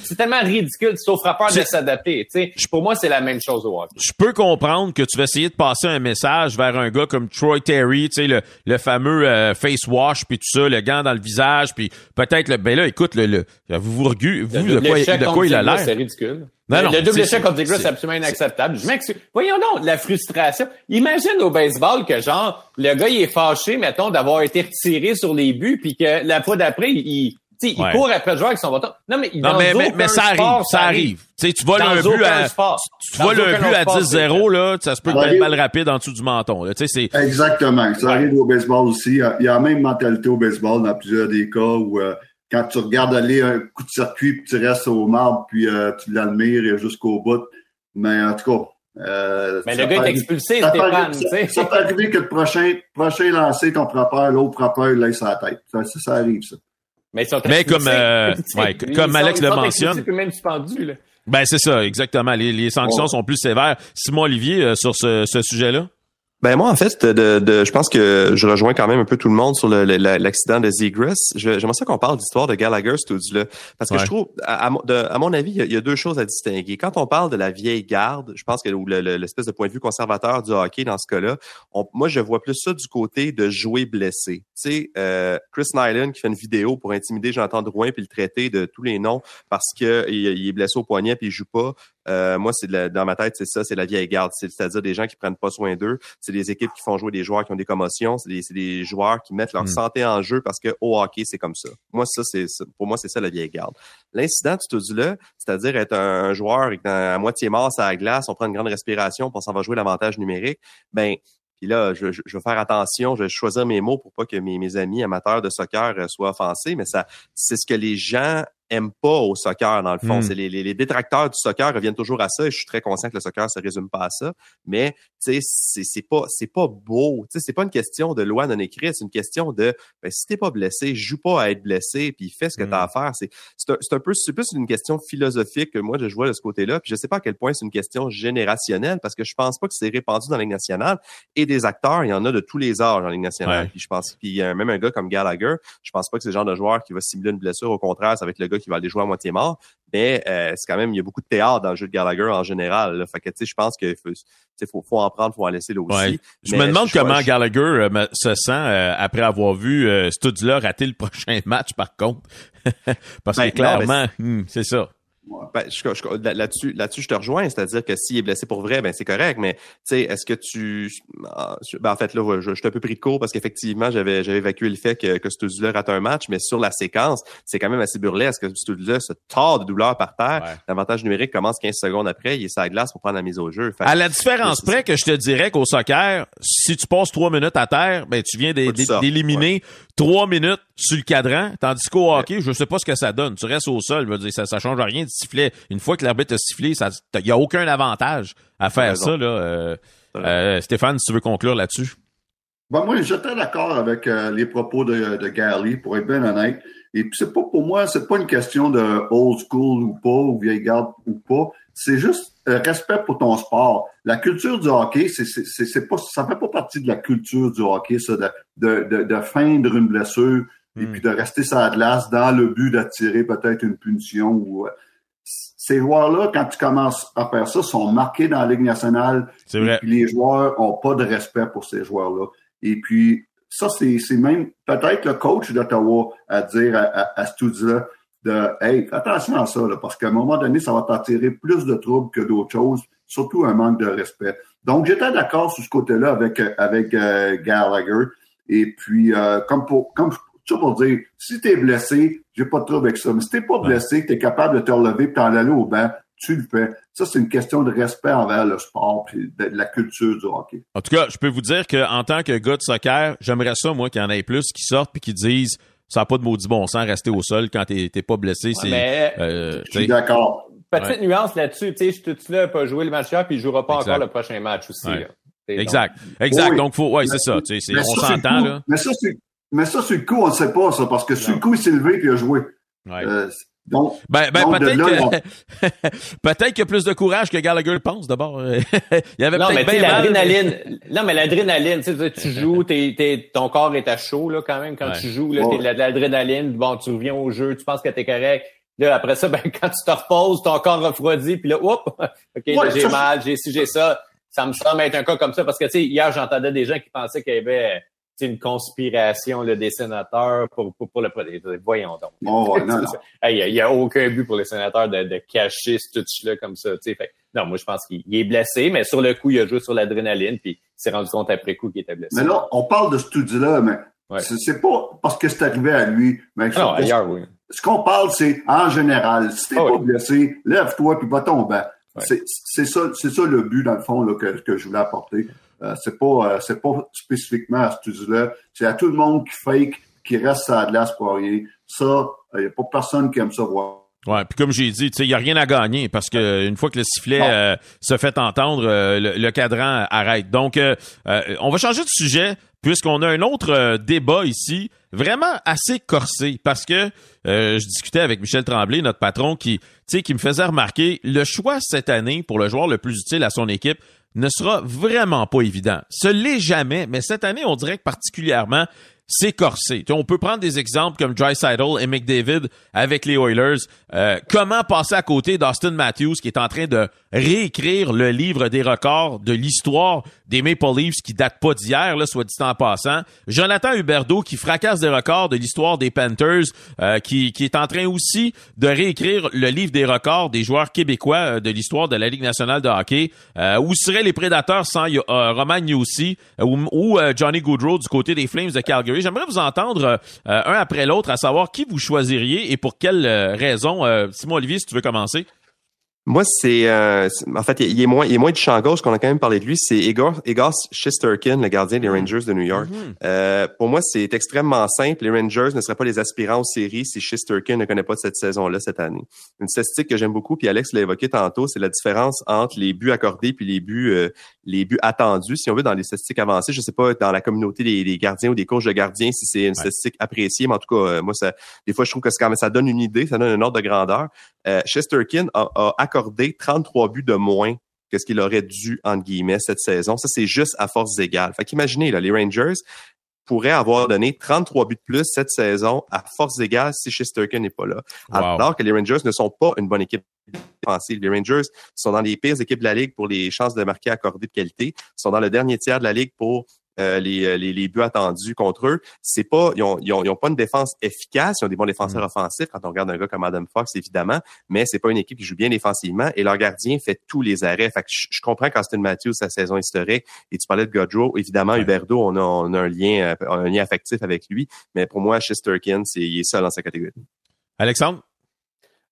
c'est tellement ridicule, c'est au frappeur de s'adapter. Tu sais, pour moi, c'est la même chose au hockey. Je peux comprendre que tu vas essayer de passer un message vers un gars comme Troy Terry, tu sais, le, le fameux euh, face wash puis tout ça, le gant dans le visage, puis peut-être le ben là, écoute le, le vous vous, vous de, quoi, de quoi il a l'air? C'est ridicule. le double échec contre Zegras, c'est absolument inacceptable. Je m'excuse. Voyons donc, la frustration. Imagine au baseball que genre, le gars, il est fâché, mettons, d'avoir été retiré sur les buts, puis que la fois d'après, il, il court après le joueur avec son bâton. Non, mais, non, mais, mais, ça arrive, ça arrive. Tu tu vois le but à, tu, vois le but à 10-0, là, ça se peut être une balle rapide en dessous du menton, là. Tu sais, c'est. Exactement. Ça arrive au baseball aussi. Il y a la même mentalité au baseball dans plusieurs des cas où, euh, quand tu regardes aller un coup de circuit, puis tu restes au marbre, puis euh, tu l'admires jusqu'au bout. Mais en tout cas. Euh, mais le gars est expulsé, Stéphane. Ça, peut arriver que le prochain, prochain lancé, ton frappeur, l'autre frappeur, il laisse sa tête. Ça, ça, arrive, ça. Mais, mais comme, euh, ouais, comme Alex le mentionne. même suspendu, là. Ben, c'est ça, exactement. Les, les sanctions sont plus sévères. Simon Olivier, euh, sur ce, ce sujet-là? Ben moi en fait, de, de, je pense que je rejoins quand même un peu tout le monde sur l'accident de Zegras. J'aimerais ça qu'on parle d'histoire de Gallagher studio là, parce que je trouve, à, mon avis, il y, a, deux choses à distinguer. Quand on parle de la vieille garde, je pense que ou l'espèce de point de vue conservateur du hockey dans ce cas-là, moi je vois plus ça du côté de jouer blessé. Tu sais, euh, Chris Nyland qui fait une vidéo pour intimider Jonathan Drouin puis le traiter de tous les noms parce que il, est blessé au poignet puis il joue pas. Euh, moi, c'est dans ma tête, c'est ça, c'est la vieille garde. C'est-à-dire des gens qui prennent pas soin d'eux. C'est des équipes qui font jouer des joueurs qui ont des commotions. C'est des, des, joueurs qui mettent leur hmm. santé en jeu parce que au hockey, c'est comme ça. Moi, ça, c'est pour moi, c'est ça la vieille garde. L'incident tu te là, c'est-à-dire être un, joueur à moitié mort à la glace, on prend une grande respiration, puis on s'en va jouer l'avantage numérique. Ben Puis là, je, je, vais faire attention, je vais choisir mes mots pour pas que mes, mes amis amateurs de soccer euh, soient offensés, mais ça, c'est ce que les gens aiment pas au soccer, dans le fond. Hmm. C'est les, les, détracteurs du soccer reviennent toujours à ça, et je suis très conscient que le soccer se résume pas à ça. Mais, tu sais, c'est, c'est pas, c'est pas beau. Tu sais, c'est pas une question de loi non écrite, c'est une question de, ben, si t'es pas blessé, joue pas à être blessé, puis fais ce que tu as à hmm. faire. C'est, c'est un, c'est un peu, c'est plus une question philosophique que moi, je vois de ce côté-là. Puis je sais pas à quel point c'est une question générationnelle, parce que je pense pas que c'est répandu dans la Ligue nationale. Et des acteurs, il y en a de tous les âges en Ligue nationale. Puis je pense, puis même un gars comme Gallagher, je pense pas que c'est le genre de joueur qui va simuler une blessure. Au contraire, ça va être le gars qui va aller jouer à moitié mort. Mais euh, c'est quand même, il y a beaucoup de théâtre dans le jeu de Gallagher en général. Là. Fait que tu sais, je pense qu'il faut, faut, en prendre, faut en laisser là aussi. Je me demande comment Gallagher euh, se sent euh, après avoir vu là rater le prochain match, par contre. Parce que ben, clairement, hmm, c'est Ben, là-dessus, là-dessus, je te rejoins. C'est-à-dire que s'il est blessé pour vrai, ben c'est correct. Mais tu sais, est-ce que tu, ah, ben, en fait là, je, je, suis un peu pris de court parce qu'effectivement, j'avais, j'avais évacué le fait que, que Studula rate un match, mais sur la séquence, c'est quand même assez burlesque. Studula se tord de douleur par terre? L'avantage numérique commence 15 secondes après. Il est sa glace pour prendre la mise au jeu. à la différence près que je te dirais qu'au soccer, si tu passes trois minutes à terre, ben tu viens d'éliminer trois minutes sur le cadran, tandis qu'au hockey, je sais pas ce que ça donne. Tu restes au sol, je veux dire, ça, ça change rien de siffler. Une fois que l'arbitre a sifflé, il y a aucun avantage à faire ça. Là. Euh, euh, Stéphane, si tu veux conclure là-dessus. Ben moi, j'étais d'accord avec euh, les propos de, de Gary, pour être bien honnête. Et puis c'est pas pour moi, c'est pas une question de old school ou pas, ou vieille garde ou pas. C'est juste respect pour ton sport. La culture du hockey, c'est, c'est, pas, ça fait pas partie de la culture du hockey, ça, de, de, de, feindre une blessure et hmm. puis de rester sur la glace dans le but d'attirer peut-être une punition. Ou, euh, ces joueurs-là, quand tu commences à faire ça, sont marqués dans la Ligue nationale. C'est vrai. les joueurs ont pas de respect pour ces joueurs-là. Et puis, ça, c'est, c'est même peut-être le coach d'Ottawa à dire à, à, à là de Hey, attention à ça, là, parce qu'à un moment donné, ça va t'attirer plus de troubles que d'autres choses, surtout un manque de respect. Donc, j'étais d'accord sur ce côté-là avec, avec euh, Gallagher. Et puis, euh, comme pour comme ça pour dire, si tu es blessé, j'ai pas de trouble avec ça. Mais si t'es pas blessé, que tu es capable de te relever et t'en aller au banc, tu le fais. Ça, c'est une question de respect envers le sport et de la culture du hockey. En tout cas, je peux vous dire qu'en tant que gars de soccer, j'aimerais ça, moi, qu'il y en ait plus qui sortent puis qui disent ça n'a pas de maudit bon sens rester au sol quand t'es pas blessé. c'est, euh, je suis d'accord. Petite nuance là-dessus, tu sais, je là pas jouer le match là, puis il jouera pas encore le prochain match aussi. Exact, exact. Donc faut, ouais, c'est ça. on s'entend là. Mais ça, c'est, mais ça, sur le coup, on ne sait pas ça, parce que sur le coup, il s'est levé et il a joué. Ouais. Euh, donc, ben, ben peut-être que, peut-être qu'il y a plus de courage que Gallagher pense d'abord. il y avait non, mais l'adrénaline. Non, mais l'adrénaline, tu sais, tu joues, t'es, t'es, ton corps est à chaud là quand même quand tu joues. Là, t'es de l'adrénaline. Bon, tu reviens au jeu, tu penses que t'es correct. Là, après ça, ben quand tu te reposes, ton corps refroidit, puis là, oups, ok, j'ai mal, j'ai ci, j'ai ça. Ça me semble être un cas comme ça parce que tu sais, hier j'entendais des gens qui pensaient qu'il y avait une conspiration là, des sénateurs pour, pour, pour le Voyons donc. Il n'y a, aucun but pour les sénateurs de, de cacher ce touch-là comme ça. Fait, non, moi, je pense qu'il est blessé, mais sur le coup, il a joué sur l'adrénaline, puis il s'est rendu compte après coup qu'il était blessé. Mais là, on parle de ce là mais c'est pas parce que c'est arrivé à lui. Mais non, ailleurs, oui. Ce qu'on parle, c'est en général. Si t'es ah pas blessé, lève-toi puis va tomber. C'est ça, c'est ça le but, dans le fond, là, que, que je voulais apporter. Euh, c'est pas euh, c'est pas spécifiquement à ce là C'est à tout le monde qui fake, qui reste à la glace pour rien. Ça, il n'y a pas personne qui aime ça voir. Ouais, puis comme j'ai dit, il n'y a rien à gagner parce que une fois que le sifflet euh, se fait entendre, le, cadran arrête. Donc, on va changer de sujet puisqu'on a un autre débat ici, vraiment assez corsé, parce que je discutais avec Michel Tremblay, notre patron, qui, qui me faisait remarquer le choix cette année pour le joueur le plus utile à son équipe, ne sera vraiment pas évident. Ce l'est jamais, mais cette année, on dirait que particulièrement, c'est corsé. on peut prendre des exemples comme Dreisaitl et McDavid avec les Oilers. Euh, comment passer à côté d'Austin Matthews qui est en train de réécrire le livre des records de l'histoire des Maple Leafs qui date pas d'hier, là, soit dit en passant. Jonathan Huberdeau qui fracasse des records de l'histoire des Panthers, euh, qui, qui est en train aussi de réécrire le livre des records des joueurs québécois euh, de l'histoire de la Ligue nationale de hockey. où seraient les prédateurs sans Roman Yossi ou, ou Johnny Goodrow du côté des Flames de Calgary? J'aimerais vous entendre euh, un après l'autre, à savoir qui vous choisiriez et pour quelle euh, raison. Euh, Simon Olivier, si tu veux commencer. Moi, c'est euh, en fait, il est moins, il est moins du champ gauche qu'on a quand même parlé de lui. C'est Igor, Igor Shisterkin, le gardien des Rangers de New York. Mm-hmm. euh, pour moi, c'est extrêmement simple. Les Rangers ne seraient pas les aspirants aux séries si Shisterkin ne connaît pas cette saison-là cette année. Une statistique que j'aime beaucoup, puis Alex l'a évoqué tantôt, c'est la différence entre les buts accordés puis les buts, euh, les buts attendus. Si on veut dans les statistiques avancées, je sais pas dans la communauté des, gardiens ou des coachs de gardiens si c'est une statistique appréciée, mais en tout cas, euh, moi, ça, des fois, je trouve que quand même, ça donne une idée, ça donne un ordre de grandeur. Euh, Chesterkin a, a, accordé 33 buts de moins que ce qu'il aurait dû, entre guillemets, cette saison. Ça, c'est juste à force égale. Fait qu'imaginez, là, les Rangers pourraient avoir donné 33 buts de plus cette saison à force égale si Chesterkin n'est pas là. Alors que les Rangers ne sont pas une bonne équipe défensive. Les Rangers sont dans les pires équipes de la Ligue pour les chances de marquer accordées de qualité, sont dans le dernier tiers de la Ligue pour euh, les, les, les, buts attendus contre eux. C'est pas, ils ont, ils ont, pas une défense efficace. Ils ont des bons défenseurs mm. offensifs quand on regarde un gars comme Adam Fox, évidemment, mais c'est pas une équipe qui joue bien défensivement et leur gardien fait tous les arrêts. Fait que je, comprends qu'Austin Matthews, sa saison historique, et tu parlais de Godrow, évidemment, Huberdo, on a, on a un lien, euh, un lien affectif avec lui, mais pour moi, Chesterkin, c'est, il est seul dans sa catégorie. Alexandre?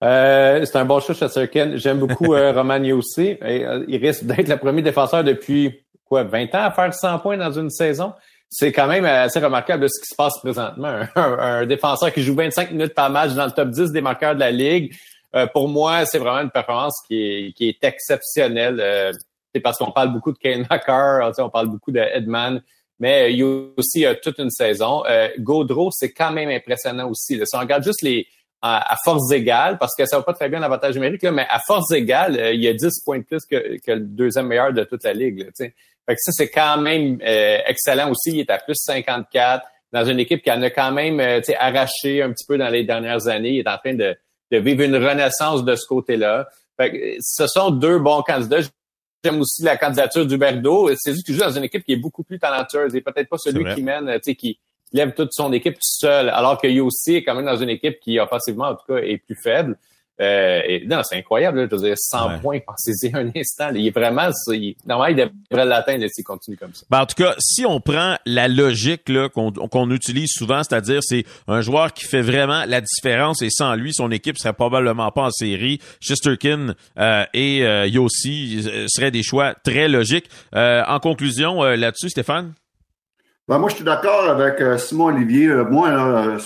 Euh, c'est un bon choix, Chesterkin. J'aime beaucoup euh, Roman aussi. il risque d'être le premier défenseur depuis quoi, 20 ans à faire 100 points dans une saison? C'est quand même assez remarquable ce qui se passe présentement. Un, défenseur qui joue 25 minutes par match dans le top 10 des marqueurs de la Ligue, euh, pour moi, c'est vraiment une performance qui est, qui est exceptionnelle. Euh, c'est parce qu'on parle beaucoup de Kane Hacker, on parle beaucoup de mais il y a aussi toute une saison. Euh, Gaudreau, c'est quand même impressionnant aussi. Si on regarde juste les à, force égale, parce que ça va pas très bien l'avantage numérique, là, mais à force égale, il y a 10 points de plus que, que le deuxième meilleur de toute la Ligue. Là, fait que ça, c'est quand même euh, excellent aussi. Il est à plus 54 dans une équipe qui en a quand même euh, arraché un petit peu dans les dernières années. Il est en train de, de vivre une renaissance de ce côté-là. Fait que, ce sont deux bons candidats. J'aime aussi la candidature du Berdo. C'est juste qu'il joue dans une équipe qui est beaucoup plus talentueuse et peut-être pas celui qui mène, qui lève toute son équipe tout seul, alors que aussi est quand même dans une équipe qui, offensivement, en tout cas, est plus faible. Euh, non, c'est incroyable. je veux dire, 100 points, pensez-y un instant. il est vraiment, il, normalement, il devrait l'atteindre s'il continue comme ça. Ben, en tout cas, si on prend la logique là, qu'on, utilise souvent, c'est-à-dire c'est un joueur qui fait vraiment la différence et sans lui, son équipe serait probablement pas en série. Chesterkin euh, et euh, Yossi euh, seraient des choix très logiques. en conclusion, là-dessus, Stéphane? Ben, moi, je suis d'accord avec Simon Olivier. moi,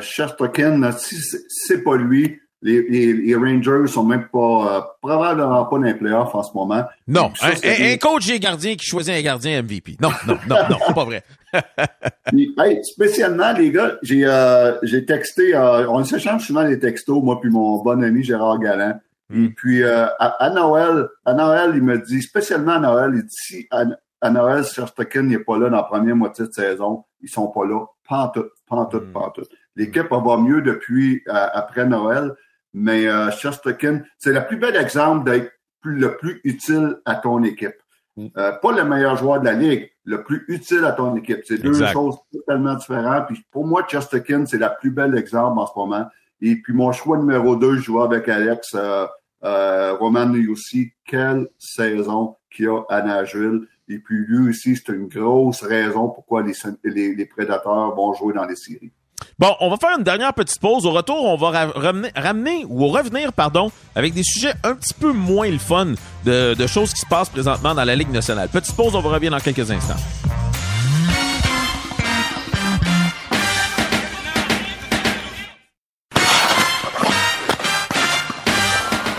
Chesterkin, si c'est pas lui, les, les, les, Rangers sont même pas euh, probablement pas dans les playoffs en ce moment. Non, un, coach et gardien qui choisit un gardien MVP. Non, non, non, non, c'est pas vrai. hey, spécialement les gars, j'ai euh, j'ai texté, euh, on s'échange souvent des textos moi puis mon bon ami Gérard Galland. Et hmm. puis euh, à, Noël, à Noël, il me dit spécialement à Noël, il dit si à, à Noël, Serstokin n'est pas là dans la première moitié de saison, ils sont pas là, pantoute, pantoute, mm. pantoute. L'équipe va mieux depuis après Noël. Mais euh, c'est le plus bel exemple d'être le plus utile à ton équipe. Mm. Euh, pas le meilleur joueur de la ligue, le plus utile à ton équipe. C'est deux choses totalement différentes. Puis pour moi, Chesterkin, c'est la plus belle exemple en ce moment. Et puis mon choix numéro deux, je joue avec Alex euh, euh, Roman aussi. Quelle saison qu'il a à Nashville. Et puis lui aussi, c'est une grosse raison pourquoi les, les, les prédateurs vont jouer dans les séries. Bon, on va faire une dernière petite pause. Au retour, on va ramener, ou revenir, pardon, avec des sujets un petit peu moins le fun de, de choses qui se passent présentement dans la Ligue nationale. Petite pause, on va revenir dans quelques instants.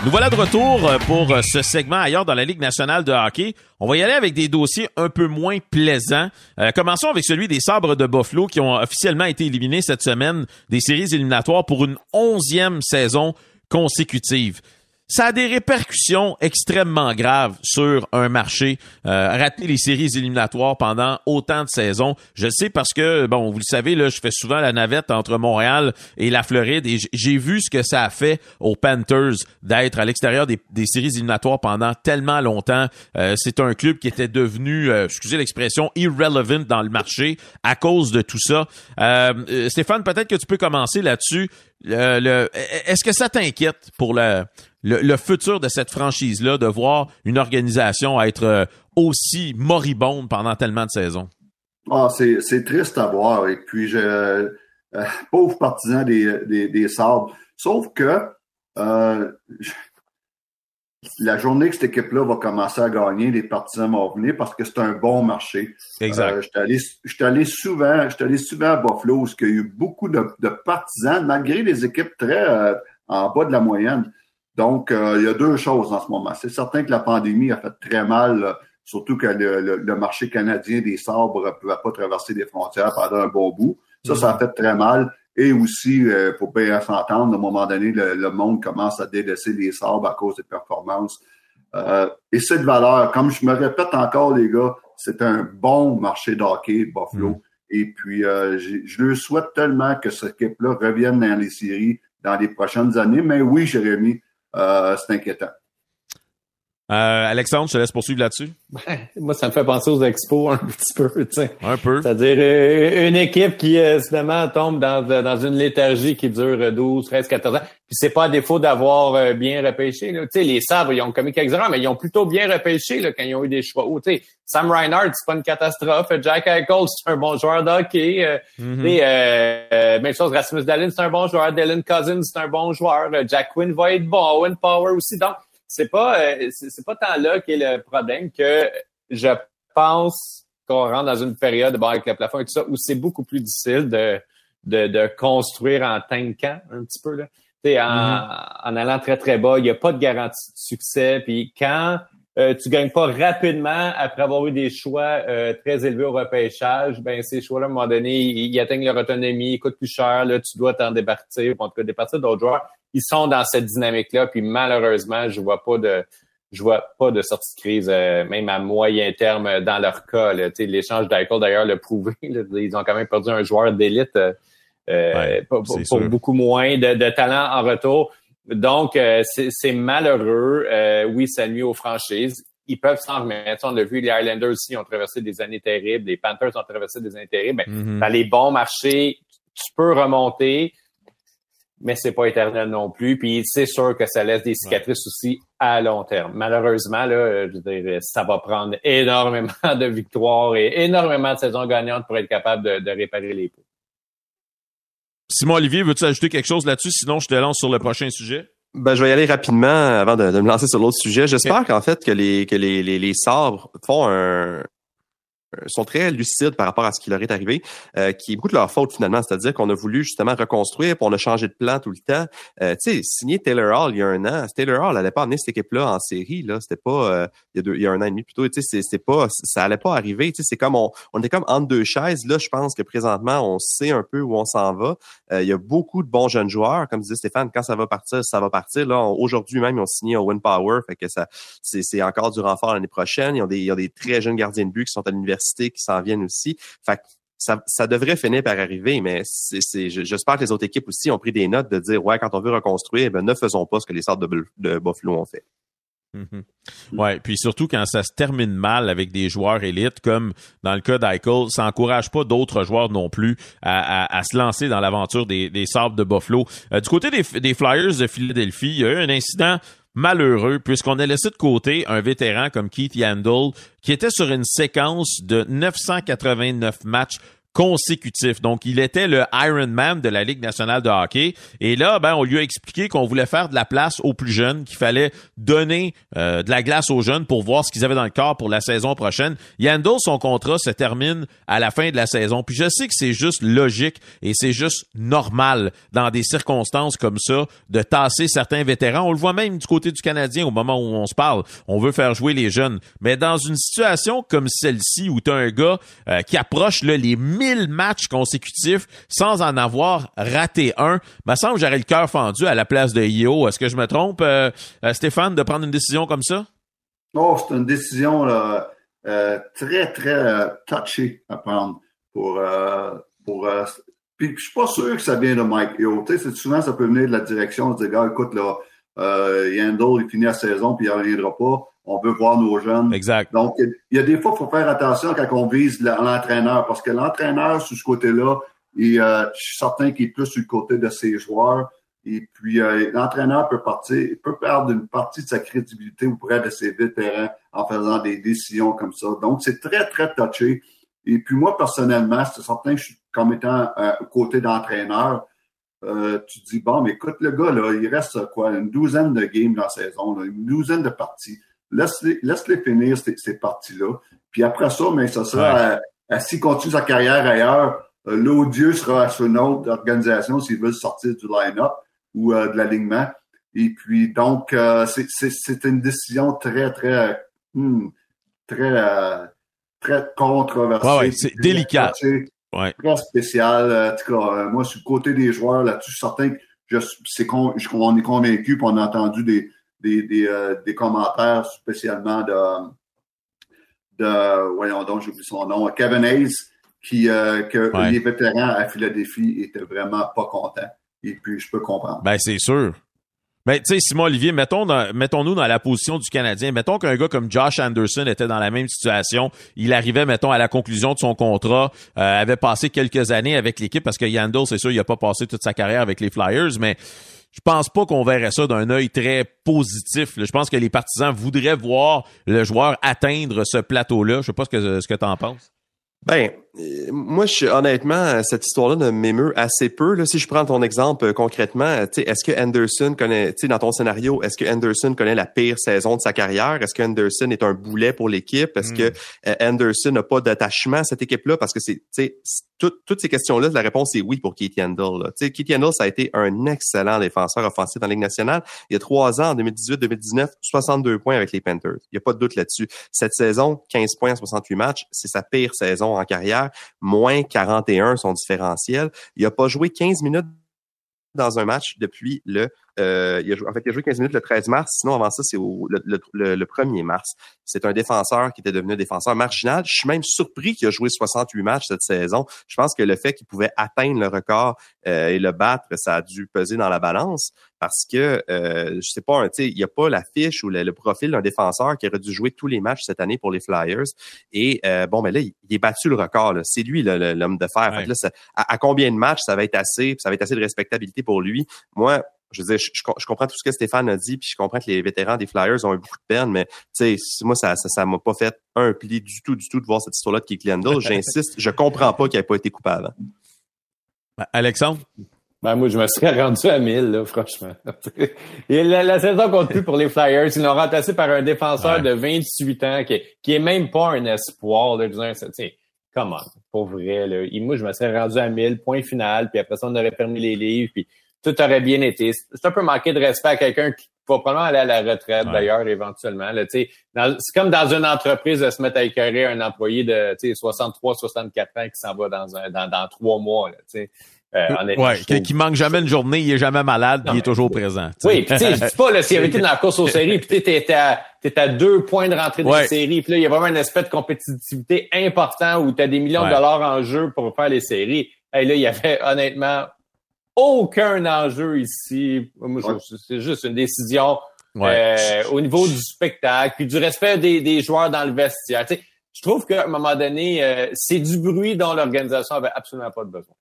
Nous voilà de retour euh, pour euh, ce segment ailleurs dans la Ligue nationale de hockey. On va y aller avec des dossiers un peu moins plaisants. Euh, commençons avec celui des Sabres de Buffalo qui ont officiellement été éliminés cette semaine des séries éliminatoires pour une onzième saison consécutive ça a des répercussions extrêmement graves sur un marché. Euh, les séries éliminatoires pendant autant de saisons, je sais parce que, bon, vous le savez, là, je fais souvent la navette entre Montréal et la Floride et j'ai vu ce que ça a fait aux Panthers d'être à l'extérieur des, séries éliminatoires pendant tellement longtemps. Euh, c'est un club qui était devenu, euh, excusez l'expression, irrelevant dans le marché à cause de tout ça. Euh, Stéphane, peut-être que tu peux commencer là-dessus. Le, Est-ce que ça t'inquiète pour le le, futur de cette franchise-là, de voir une organisation être euh, aussi moribonde pendant tellement de saisons? Ah, c'est triste à voir. Et puis, je, euh, pauvre partisan des, des, des Sauf que, euh, la journée que cette équipe-là va commencer à gagner, les partisans vont venir parce que c'est un bon marché. Exact. Euh, je suis allé, souvent, allé souvent à Buffalo, où il y a eu beaucoup de, partisans, malgré les équipes très euh, en bas de la moyenne. Donc, euh, il y a deux choses en ce moment. C'est certain que la pandémie a fait très mal, surtout que le, marché canadien des sabres ne pouvait pas traverser des frontières pendant un bon bout. Ça, ça a fait très mal. Et aussi, euh, pour bien s'entendre, à un moment donné, le, monde commence à délaisser les sabres à cause des performances. Euh, et cette valeur, comme je me répète encore, les gars, c'est un bon marché d'hockey, Buffalo. Mm. Et puis, euh, je le souhaite tellement que cette équipe-là revienne dans les séries dans les prochaines années. Mais oui, Jérémy, euh, c'est inquiétant. Euh, Alexandre, je te laisse poursuivre là-dessus. moi, ça me fait penser aux expos un petit peu, tu sais. Un peu. C'est-à-dire euh, une équipe qui, euh, finalement, tombe dans, dans une léthargie qui dure 12, 13, 14 ans. Puis c'est pas à défaut d'avoir bien repêché. Tu sais, les sabres, ils ont commis quelques erreurs, mais ils ont plutôt bien repêché là, quand ils ont eu des choix. tu sais, Sam Reinhardt, c'est pas une catastrophe. Jack Eichel, c'est un bon joueur de hockey. Mm-hmm. même chose, Rasmus Dallin, c'est un bon joueur. Dylan Cousins, c'est un bon joueur. Jack Quinn va être bon. Owen Power aussi. Donc, c'est pas euh, c'est pas tant là qu'est le problème que je pense qu'on rentre dans une période bon, avec le plafond et tout ça où c'est beaucoup plus difficile de, de, de construire en tankant un petit peu là. En, mm-hmm. en allant très très bas, il n'y a pas de garantie de succès. Puis quand euh, tu gagnes pas rapidement après avoir eu des choix euh, très élevés au repêchage, ben ces choix-là, à un moment donné, ils, atteignent leur autonomie, ils coûtent plus cher, là, tu dois t'en départir, en tout cas départir d'autres joueurs ils sont dans cette dynamique-là. Puis malheureusement, je vois pas de je vois pas de sortie de crise, euh, même à moyen terme dans leur cas. L'échange d'Apple, d'ailleurs, l'a prouvé. ils ont quand même perdu un joueur d'élite euh, euh pour, beaucoup moins de, talent en retour. Donc, euh, c'est malheureux. oui, ça nuit aux franchises. Ils peuvent s'en remettre. On l'a vu, les Islanders aussi ont traversé des années terribles. Les Panthers ont traversé des années terribles. Ben, mm-hmm. Dans les bons marchés, tu peux remonter mais c'est pas éternel non plus. Puis c'est sûr que ça laisse des cicatrices aussi à long terme. Malheureusement, là, je veux ça va prendre énormément de victoires et énormément de saisons gagnantes pour être capable de, réparer les pots. Simon Olivier, veux-tu ajouter quelque chose là-dessus? Sinon, je te lance sur le prochain sujet. Ben, je vais y aller rapidement avant de, me lancer sur l'autre sujet. J'espère qu'en fait que les que les, les, les sabres font un, sont très lucides par rapport à ce qui leur est arrivé, euh, qui est beaucoup de leur faute finalement. C'est-à-dire qu'on a voulu justement reconstruire, puis on a changé de plan tout le temps. Euh, tu sais, signer Taylor Hall il y a un an, Taylor Hall n'allait pas amener cette équipe-là en série. Là, c'était pas euh, il, y a deux, il y a un an et demi plutôt. Tu sais, c'est pas, ça allait pas arriver. Tu sais, c'est comme on, on est comme entre deux chaises. Là, je pense que présentement, on sait un peu où on s'en va. il y a beaucoup de bons jeunes joueurs, comme disait Stéphane. Quand ça va partir, ça va partir. Là, aujourd'hui même, ils ont signé Win Power, fait que ça, c'est encore du renfort l'année prochaine. Ils ont des, il y a des très jeunes gardiens de but qui sont à l'université, qui s'en viennent aussi. Fait ça, ça devrait finir par arriver, mais c'est, j'espère que les autres équipes aussi ont pris des notes de dire ouais, quand on veut reconstruire, ben ne faisons pas ce que les sortes de, de Buffalo ont fait. Mm-hmm. Ouais, puis surtout quand ça se termine mal avec des joueurs élites, comme dans le cas d'Eichel, ça encourage pas d'autres joueurs non plus à, se lancer dans l'aventure des, des Sabres de Buffalo. Euh, du côté des, des Flyers de Philadelphie, il y a eu un incident malheureux puisqu'on a laissé de côté un vétéran comme Keith Yandel qui était sur une séquence de 989 matchs Donc, il était le Iron Man de la Ligue nationale de hockey. Et là, ben, on lui a expliqué qu'on voulait faire de la place aux plus jeunes, qu'il fallait donner euh, de la glace aux jeunes pour voir ce qu'ils avaient dans le corps pour la saison prochaine. Yandel, son contrat se termine à la fin de la saison. Puis je sais que c'est juste logique et c'est juste normal dans des circonstances comme ça de tasser certains vétérans. On le voit même du côté du Canadien au moment où on se parle. On veut faire jouer les jeunes. Mais dans une situation comme celle-ci où tu as un gars euh, qui approche là, les 1000 matchs consécutifs sans en avoir raté un. Me semble que j'aurais le cœur fendu à la place de Io. Est-ce que je me trompe, euh, euh, Stéphane, de prendre une décision comme ça? Oh, c'est une décision euh, très, très touchée à prendre pour. pour puis je suis pas sûr que ça vient de Mike Yo. souvent, ça peut venir de la direction de dire, gars, écoute, là, Yandel, il finit la saison, puis il ne reviendra pas on veut voir nos jeunes. Exact. Donc, il y a des fois, il faut faire attention quand on vise l'entraîneur, parce que l'entraîneur, sur ce côté-là, euh, je suis certain qu'il est plus sur le côté de ses joueurs. Et puis, euh, l'entraîneur peut partir, peut perdre une partie de sa crédibilité auprès de ses vétérans en faisant des décisions comme ça. Donc, c'est très, très touché. Et puis, moi, personnellement, c'est certain que je suis comme étant euh, côté d'entraîneur, euh, tu dis, bon, mais écoute, le gars, là, il reste quoi, une douzaine de games dans la saison, une douzaine de parties. Laisse-les laisse finir ces, ces parties-là. Puis après ça, mais ça sera, ouais. s'il continue sa carrière ailleurs, euh, l'odieux sera sur une autre organisation s'il veut sortir du line-up ou euh, de l'alignement. Et puis, donc, euh, c'est une décision très, très, hmm, très, très controversée. Ouais, ouais, c'est délicat. Ouais. Très spécial. En tout cas, moi, sur le côté des joueurs, là-dessus, je suis certain que je, c'est con, je, on est convaincu, on a entendu des, des, des, euh, des commentaires spécialement de, de voyons donc, j'oublie son nom, Kevin Hayes, qui, euh, que ouais. les vétérans à Philadelphie étaient vraiment pas contents. Et puis, je peux comprendre. Ben, c'est sûr. Mais tu sais, Simon Olivier, mettons dans, mettons-nous dans la position du Canadien. Mettons qu'un gars comme Josh Anderson était dans la même situation. Il arrivait, mettons, à la conclusion de son contrat, euh, avait passé quelques années avec l'équipe parce que Yandel, c'est sûr, il a pas passé toute sa carrière avec les Flyers, mais je pense pas qu'on verrait ça d'un œil très positif. Je pense que les partisans voudraient voir le joueur atteindre ce plateau-là. Je sais pas ce que, ce que tu en penses. Ben, moi, je, honnêtement, cette histoire-là ne m'émeut assez peu. Là, si je prends ton exemple euh, concrètement, est-ce que Anderson connaît, dans ton scénario, est-ce que Anderson connaît la pire saison de sa carrière? Est-ce que Anderson est un boulet pour l'équipe? Est-ce mm. que euh, Anderson n'a pas d'attachement à cette équipe-là? Parce que c'est, tout, toutes ces questions-là, la réponse est oui pour Keith Yandel. Là. Keith Yandel, ça a été un excellent défenseur offensif dans la Ligue nationale. Il y a trois ans, en 2018-2019, 62 points avec les Panthers. Il n'y a pas de doute là-dessus. Cette saison, 15 points en 68 matchs, c'est sa pire saison en carrière. Moins 41 son différentiel. Il n'a pas joué 15 minutes dans un match depuis le euh, il a joué, en fait, il a joué 15 minutes le 13 mars. Sinon, avant ça, c'est le, le, le, 1er mars. C'est un défenseur qui était devenu un défenseur marginal. Je suis même surpris qu'il a joué 68 matchs cette saison. Je pense que le fait qu'il pouvait atteindre le record euh, et le battre, ça a dû peser dans la balance parce que euh, je sais pas, il n'y a pas la fiche ou le, le profil d'un défenseur qui aurait dû jouer tous les matchs cette année pour les Flyers. Et euh, bon, mais là, il, il est battu le record. C'est lui l'homme de fer. Fait là, ça, à, à, combien de matchs ça va être assez, ça va être assez de respectabilité pour lui? Moi, je veux dire, je, je, comprends tout ce que Stéphane a dit, puis je comprends que les vétérans des Flyers ont eu beaucoup de peine, mais tu sais, moi, ça ça, ça m'a pas fait un pli du tout, du tout de voir cette histoire-là de Keith. J'insiste, je comprends pas qu'il ait pas été coupable. Ben, Alexandre? Ben, moi, je me serais rendu à 1000, là, franchement. Et la, la, saison compte plus pour les Flyers. Ils l'ont remplacé par un défenseur ouais. de 28 ans qui, qui est même pas un espoir, là, disons, comment, pour vrai, là. Et moi, je me serais rendu à 1000, point final, puis après ça, on aurait permis les livres, puis tout aurait bien été. C'est un peu manquer de respect à quelqu'un qui va probablement aller à la retraite, ouais. d'ailleurs, éventuellement. C'est comme dans une entreprise de se mettre à écœurer un employé de 63, 64 ans qui s'en va dans, un, dans, dans trois mois. Là, euh, ouais, qui, qui, manque jamais une journée, il est jamais malade, non, il est toujours présent. T'sais. Oui, puis tu sais, je dis pas là, s'il avait été dans la course aux séries, puis t'étais à, t'es à deux points de rentrée de ouais. la série, puis là, il y a vraiment un aspect de compétitivité important où tu as des millions ouais. de dollars en jeu pour faire les séries. Et là, il y avait honnêtement aucun enjeu ici. C'est juste une décision ouais. euh, au niveau du spectacle, puis du respect des, des joueurs dans le vestiaire. sais, je trouve qu'à un moment donné, euh, c'est du bruit dont l'organisation avait absolument pas de besoin.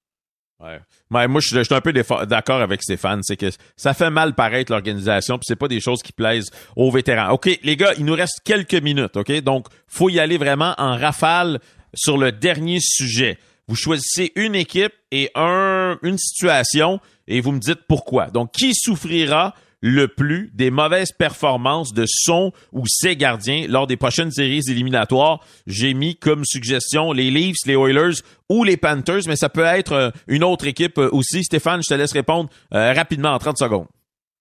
Ouais. Mais moi, je, je suis un peu d'accord avec Stéphane. C'est que ça fait mal paraître l'organisation, puis c'est pas des choses qui plaisent aux vétérans. OK, les gars, il nous reste quelques minutes, OK? Donc, faut y aller vraiment en rafale sur le dernier sujet. Vous choisissez une équipe et un, une situation et vous me dites pourquoi. Donc, qui souffrira le plus des mauvaises performances de son ou ses gardiens lors des prochaines séries éliminatoires? J'ai mis comme suggestion les Leafs, les Oilers ou les Panthers, mais ça peut être une autre équipe aussi. Stéphane, je te laisse répondre euh, rapidement en 30 secondes.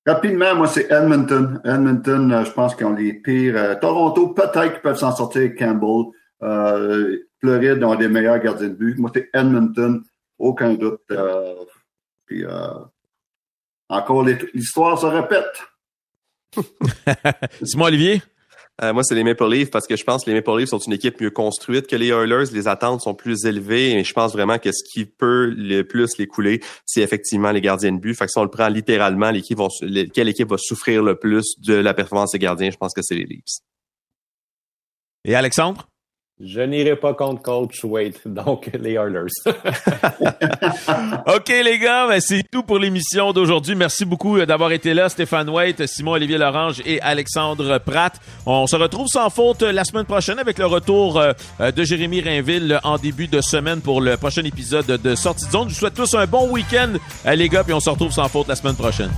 Rapidement, moi, c'est Edmonton. Edmonton, euh, je pense qu'ils ont les pires. Euh, Toronto, peut-être qu'ils peuvent s'en sortir avec Campbell. Euh, Floride ont des meilleurs gardiens de but. Moi, c'est Edmonton, aucun doute. Euh, puis, euh, encore, l'histoire se répète. Simon Olivier? Euh, moi, c'est les Maple Leafs parce que je pense que les Maple Leafs sont une équipe mieux construite que les Oilers. Les attentes sont plus élevées et je pense vraiment que ce qui peut le plus les couler, c'est effectivement les gardiens de but. Fait que si on le prend littéralement, l'équipe va, quelle équipe va souffrir le plus de la performance des gardiens, je pense que c'est les Leafs. Et Alexandre? Je n'irai pas contre Coach Wade, donc les Oilers. OK, les gars, ben, c'est tout pour l'émission d'aujourd'hui. Merci beaucoup euh, d'avoir été là, Stéphane Waite, Simon-Olivier Lorange et Alexandre Pratt. On se retrouve sans faute euh, la semaine prochaine avec le retour euh, de Jérémy Rainville en début de semaine pour le prochain épisode de Sortie de zone. Je vous souhaite tous un bon week-end, les gars, puis on se retrouve sans faute la semaine prochaine.